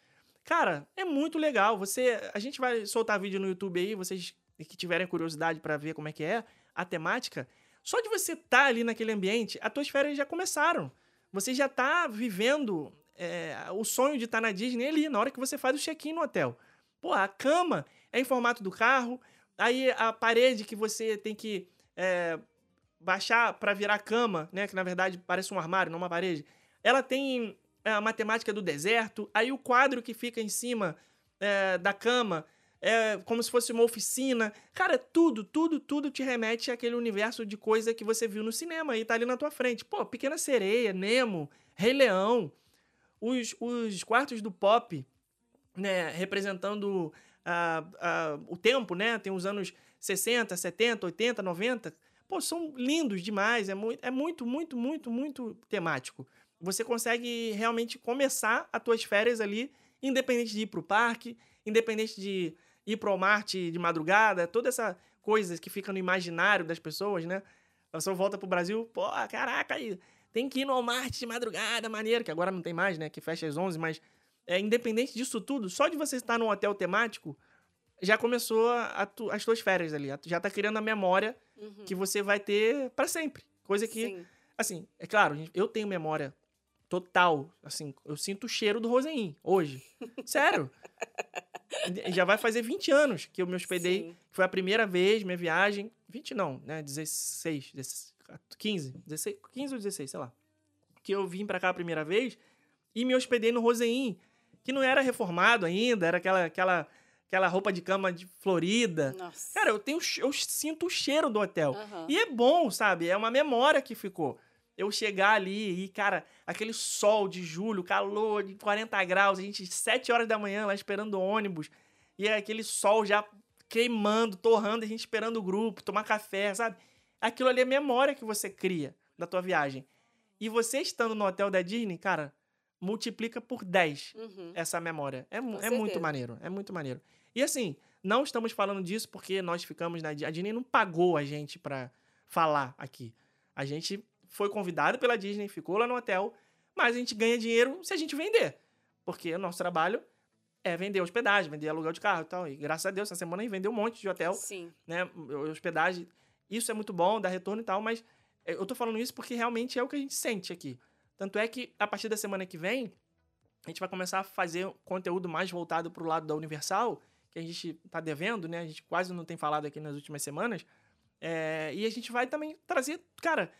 A: Cara, é muito legal. Você, a gente vai soltar vídeo no YouTube aí, vocês que tiverem curiosidade pra ver como é que é a temática. Só de você estar ali naquele ambiente, as tuas férias já começaram. Você já tá vivendo é, o sonho de estar na Disney ali, na hora que você faz o check-in no hotel. Pô, a cama é em formato do carro, aí a parede que você tem que é, baixar pra virar cama, né? Que na verdade parece um armário, não uma parede. Ela tem é, a matemática do deserto, aí o quadro que fica em cima é, da cama é como se fosse uma oficina. Cara, tudo, tudo, tudo te remete àquele universo de coisa que você viu no cinema e tá ali na tua frente. Pô, Pequena Sereia, Nemo, Rei Leão, os, os quartos do pop, né, representando o tempo, né? Tem os anos 60, 70, 80, 90. Pô, são lindos demais. É muito, é muito, muito, muito, muito temático. Você consegue realmente começar as tuas férias ali, independente de ir pro parque, independente de ir pro Marte de madrugada, toda essa coisa que fica no imaginário das pessoas, né? A pessoa volta pro Brasil, pô, caraca, aí tem que ir no Marte de madrugada, maneiro, que agora não tem mais, né? Que fecha às 11, mas é, independente disso tudo, só de você estar num hotel temático, já começou a tu- as tuas férias ali. Já tá criando a memória
B: Uhum.
A: que você vai ter pra sempre. Coisa que,
B: Sim.
A: assim, é claro, eu tenho memória total, assim, eu sinto o cheiro do Rosenim hoje. <laughs> Sério. Já vai fazer 20 anos que eu me hospedei.
B: Sim.
A: Foi a primeira vez, minha viagem. 20 não, né? 16, 16 15, 16, 15 ou 16, sei lá. Que eu vim pra cá a primeira vez e me hospedei no Roseim, que não era reformado ainda, era aquela, aquela, aquela roupa de cama de florida.
B: Nossa.
A: Cara, eu tenho, eu sinto o cheiro do hotel.
B: Aham.
A: E é bom, sabe? É uma memória que ficou. Eu chegar ali e, cara, aquele sol de julho, calor de 40 graus, a gente 7 horas da manhã lá esperando o ônibus, e é aquele sol já queimando, torrando, a gente esperando o grupo, tomar café, sabe? Aquilo ali é memória que você cria da tua viagem. E você estando no hotel da Disney, cara, multiplica por 10
B: Uhum.
A: essa memória. É, é muito maneiro, é muito maneiro. E assim, não estamos falando disso porque nós ficamos na a Disney não pagou a gente pra falar aqui. A gente foi convidado pela Disney, ficou lá no hotel, mas a gente ganha dinheiro se a gente vender. Porque o nosso trabalho é vender hospedagem, vender aluguel de carro e tal. E graças a Deus, essa semana a gente vendeu um monte de hotel
B: Sim.
A: né, hospedagem. Isso é muito bom, dá retorno e tal, mas é, eu tô falando isso porque realmente é o que a gente sente aqui. Tanto é que a partir da semana que vem, a gente vai começar a fazer conteúdo mais voltado pro lado da Universal, que a gente tá devendo, né? A gente quase não tem falado aqui nas últimas semanas. É, e a gente vai também trazer. Cara,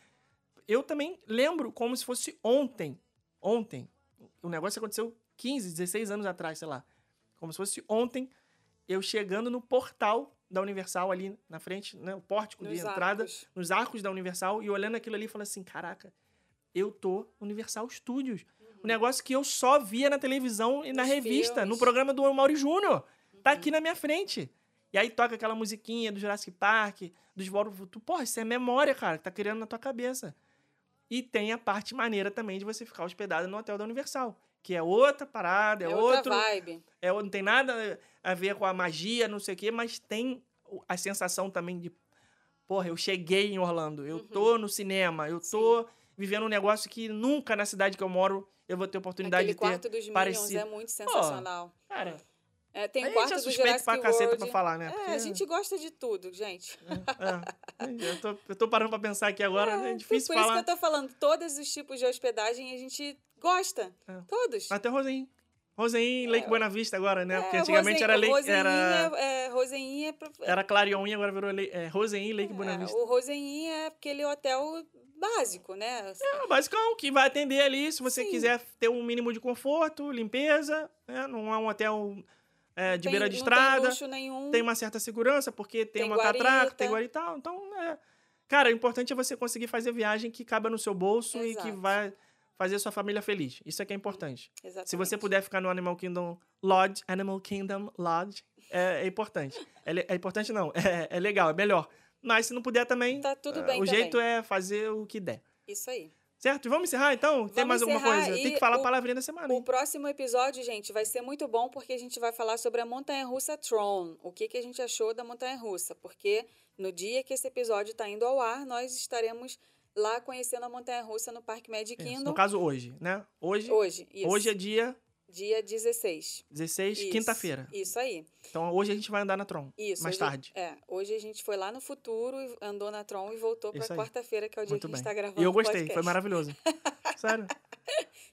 A: eu também lembro como se fosse ontem. Ontem. O negócio aconteceu 15, 16 anos atrás, sei lá. Como se fosse ontem, eu chegando no portal da Universal ali na frente, né? O pórtico de
B: Nos
A: entrada,
B: arcos.
A: nos arcos da Universal, e olhando aquilo ali, falando assim: caraca, eu tô no Universal Studios. Um negócio que eu só via na televisão e na
B: Nos
A: revista, no
B: filmes.
A: programa do Mauri Júnior. Tá
B: Uhum.
A: aqui na minha frente. E aí toca aquela musiquinha do Jurassic Park, dos Volta pro Futuro. Porra, isso é memória, cara, que tá criando na tua cabeça. E tem a parte maneira também de você ficar hospedado no hotel da Universal, que é outra parada, é,
B: É outra
A: outro.
B: vibe.
A: É, não tem nada a ver com a magia, não sei o quê, mas tem a sensação também de, porra, eu cheguei em Orlando, eu tô no cinema, eu tô vivendo um negócio que nunca na cidade que eu moro eu vou ter oportunidade
B: Aquele
A: de ter.
B: quarto dos Minions
A: parecido.
B: é muito sensacional.
A: Cara,
B: É, tem
A: a
B: o quarto
A: gente é suspeito pra caceta
B: World.
A: pra falar, né?
B: É,
A: Porque-
B: a gente gosta de tudo, gente.
A: é, eu, tô, eu tô parando pra pensar aqui agora, é,
B: É,
A: difícil
B: por isso
A: falar.
B: que eu tô falando, todos os tipos de hospedagem a gente gosta.
A: É.
B: Todos.
A: Até Rosen. Rosen Lake Buena Vista agora, né? Porque
B: É,
A: antigamente
B: Rosen-
A: era, Lake,
B: Roseinha,
A: era,
B: é, é
A: era Clarion, agora virou Le- é, Rosen e Lake Buena
B: é,
A: Vista.
B: o Roseinha é aquele hotel básico, né?
A: É o basicão, que vai atender ali se você
B: Sim.
A: quiser ter um mínimo de conforto, limpeza, né? não é um hotel é, de
B: Tem-
A: beira de
B: não
A: estrada,
B: Tem luxo nenhum.
A: tem uma certa segurança, porque tem,
B: Tem
A: uma catraca, tem
B: guarita.
A: guarita e tal. Então, é... cara, o importante é você conseguir fazer viagem que caiba no seu bolso e que
B: Exato.
A: vai fazer sua família feliz. Isso é que é importante.
B: Exatamente.
A: Se você puder ficar no Animal Kingdom Lodge, Animal Kingdom Lodge, é, é importante. É, é importante não, <laughs> é, é legal, é melhor. Mas se não puder também,
B: Tá tudo
A: é,
B: bem
A: o
B: também.
A: jeito é fazer o que der.
B: Isso aí.
A: Certo? Vamos encerrar então? Tem
B: Vamos
A: mais alguma coisa? Tem que falar a
B: o-
A: palavrinha da semana,
B: O
A: hein?
B: próximo episódio, gente, vai ser muito bom porque a gente vai falar sobre a montanha-russa Tron. O que, que a gente achou da montanha-russa? Porque no dia que esse episódio está indo ao ar, nós estaremos lá conhecendo a montanha-russa no Parque Magic
A: Isso.
B: Kingdom.
A: No caso, hoje, né? Hoje,
B: hoje, isso.
A: hoje é dia
B: dia 16.
A: 16,
B: Isso,
A: quinta-feira.
B: Isso aí.
A: Então hoje a gente vai andar na Tron.
B: Isso.
A: mais
B: hoje-
A: tarde.
B: É. Hoje a gente foi lá no futuro, andou na Tron e voltou para quarta-feira, que é o dia
A: Muito
B: que a
A: bem.
B: gente está gravando
A: E eu gostei, foi
B: podcast.
A: maravilhoso. <laughs> Sério.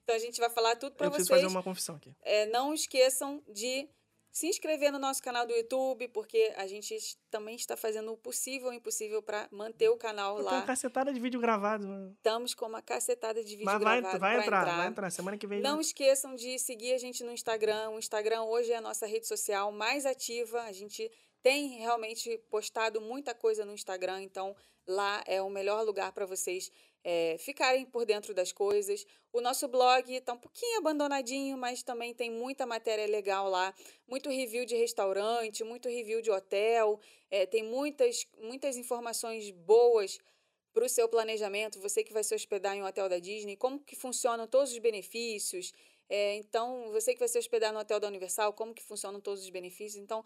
B: Então a gente vai falar tudo para
A: Eu preciso
B: vocês.
A: fazer uma confissão aqui.
B: É, não esqueçam de se inscrever no nosso canal do YouTube, porque a gente também está fazendo o possível e o impossível para manter o canal
A: Eu tenho uma
B: lá.
A: cacetada de vídeo gravado. mano.
B: Estamos com uma cacetada de vídeo
A: Mas vai,
B: gravado
A: vai
B: pra
A: entrar, vai entrar. Semana que vem.
B: Não esqueçam de seguir a gente no Instagram. O Instagram hoje é a nossa rede social mais ativa. A gente tem realmente postado muita coisa no Instagram, então lá é o melhor lugar para vocês é, ficarem por dentro das coisas. O nosso blog está um pouquinho abandonadinho, mas também tem muita matéria legal lá. Muito review de restaurante, muito review de hotel. é, tem muitas, muitas informações boas para o seu planejamento, você que vai se hospedar em um hotel da Disney, como que funcionam todos os benefícios. É, então, você que vai se hospedar no hotel da Universal, como que funcionam todos os benefícios. Então,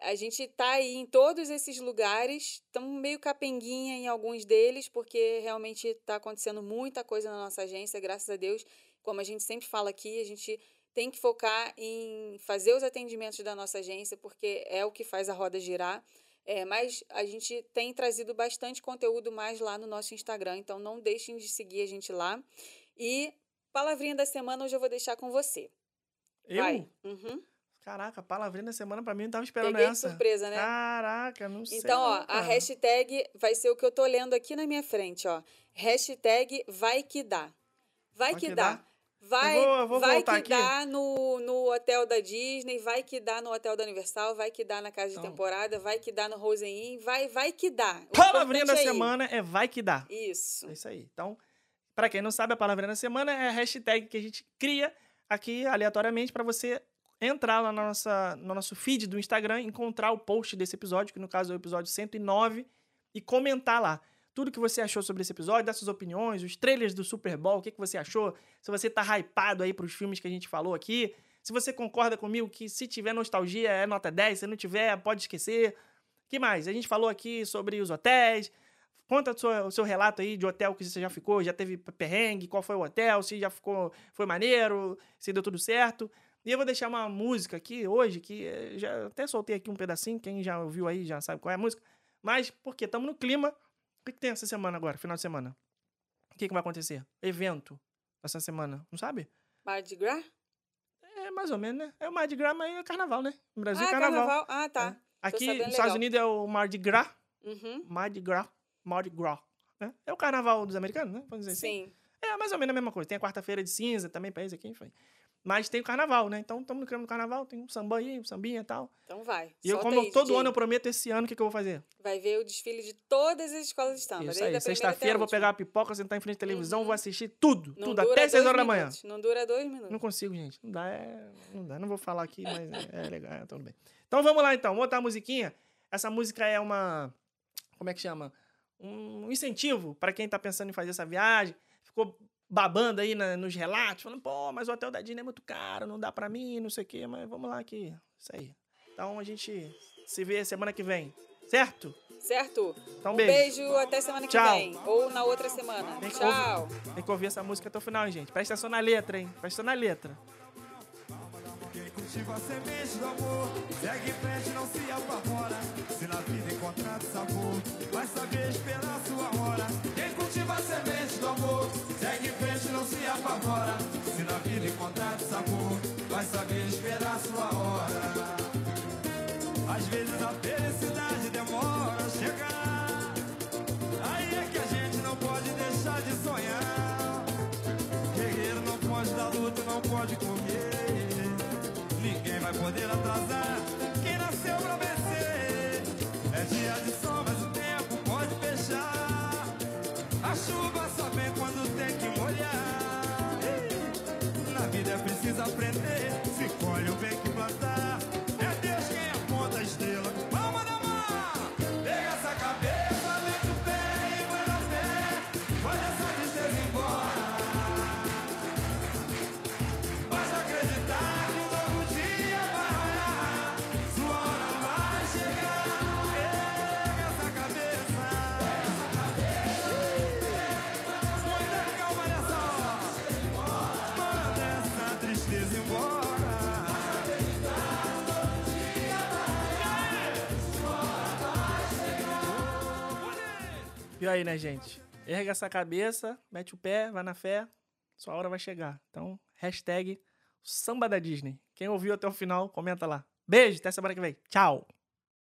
B: a gente está aí em todos esses lugares, estamos meio capenguinha em alguns deles, porque realmente está acontecendo muita coisa na nossa agência, graças a Deus. Como a gente sempre fala aqui, a gente tem que focar em fazer os atendimentos da nossa agência, porque é o que faz a roda girar. É, mas a gente tem trazido bastante conteúdo mais lá no nosso Instagram, então não deixem de seguir a gente lá. E palavrinha da semana hoje eu vou deixar com você.
A: Eu?
B: Vai. Uhum.
A: Caraca, palavrinha da semana pra mim, não tava esperando
B: Peguei de
A: essa.
B: surpresa, né?
A: Caraca, não sei.
B: Então, ó,
A: não,
B: a
A: cara.
B: hashtag vai ser o que eu tô lendo aqui na minha frente, ó. Hashtag vai que dá. Vai, que, dá. Vai,
A: Eu vou- eu vou
B: vai que
A: aqui.
B: dá no, no hotel da Disney, vai que dá no hotel da Universal, vai que dá na casa de
A: Então.
B: temporada, vai que dá no Rosen Inn, vai, vai que dá. O
A: Palavrinha da
B: é ir.
A: semana é vai que dá.
B: Isso.
A: É isso aí. Então, pra quem não sabe, a palavrinha da semana é a hashtag que a gente cria aqui aleatoriamente pra você entrar lá na nossa, no nosso feed do Instagram, encontrar o post desse episódio, que no caso é o episódio 109, e comentar lá. Tudo que você achou sobre esse episódio, dar suas opiniões, os trailers do Super Bowl, o que, que você achou, se você tá hypado aí pros filmes que a gente falou aqui, se você concorda comigo que se tiver nostalgia é nota 10, se não tiver, pode esquecer. que mais? A gente falou aqui sobre os hotéis, Conta o seu, o seu relato aí de hotel que você já ficou, já teve perrengue, qual foi o hotel, se já ficou, foi maneiro, se deu tudo certo. E eu vou deixar uma música aqui hoje, que eh, já até soltei aqui um pedacinho, quem já ouviu aí já sabe qual é a música. Mas, porque estamos no clima, o que, que tem essa semana agora, final de semana? O que, que vai acontecer? Evento essa semana, não sabe?
B: Mardi Gras?
A: É mais ou menos, né? É o Mardi Gras, mas é carnaval, né? No Brasil
B: ah,
A: é carnaval.
B: carnaval. Ah, tá.
A: Aqui
B: sabendo
A: nos Estados. Unidos é o Mardi Gras.
B: Uhum.
A: Mardi Gras. Mardi Gras. Né? É o carnaval dos americanos, né? Vamos dizer assim.
B: Sim.
A: É mais ou menos a mesma coisa. Tem a quarta-feira de cinza também pra eles aqui, enfim. Mas tem o carnaval, né? Então estamos no clima do carnaval, tem um samba aí, um sambinha e tal.
B: Então vai.
A: E eu, como
B: aí,
A: todo
B: DJ.
A: ano eu prometo esse ano, o que, que eu vou fazer?
B: Vai ver o desfile de todas as escolas de samba.
A: Isso aí. Sexta-feira eu vou pegar a pipoca, sentar em frente à televisão,
B: Uhum.
A: vou assistir tudo,
B: Não
A: tudo, até 6
B: dois
A: horas da manhã.
B: minutos, Não dura dois minutos.
A: Não consigo, gente. Não dá, é... não dá. Não vou falar aqui, mas é, é legal, é, tudo bem. Então vamos lá, então. Vou botar a musiquinha. Essa música é uma... Como é que chama? Um incentivo para quem tá pensando em fazer essa viagem. Ficou babando aí na- nos relatos, falando, pô, mas o hotel da Disney é muito caro, não dá pra mim, não sei o quê. Mas vamos lá aqui. Isso aí. Então a gente se vê semana que vem. Certo?
B: Certo?
A: Então
B: um
A: beijo.
B: beijo até semana que
A: Tchau.
B: vem. Ou na outra semana.
A: Tem que
B: Tchau.
A: Tem que ouvir essa música até o final, hein, gente. Presta atenção na letra, hein? Presta atenção na letra.
C: Quem cultiva a semente do amor, segue em frente, não se apavora. Se na vida encontrar sabor, vai saber esperar sua hora. Vai saber
A: E aí, né, gente? Erga essa cabeça, mete o pé, vai na fé, sua hora vai chegar. Então, hashtag samba da Disney. Quem ouviu até o final, comenta lá. Beijo, até semana que vem. Tchau!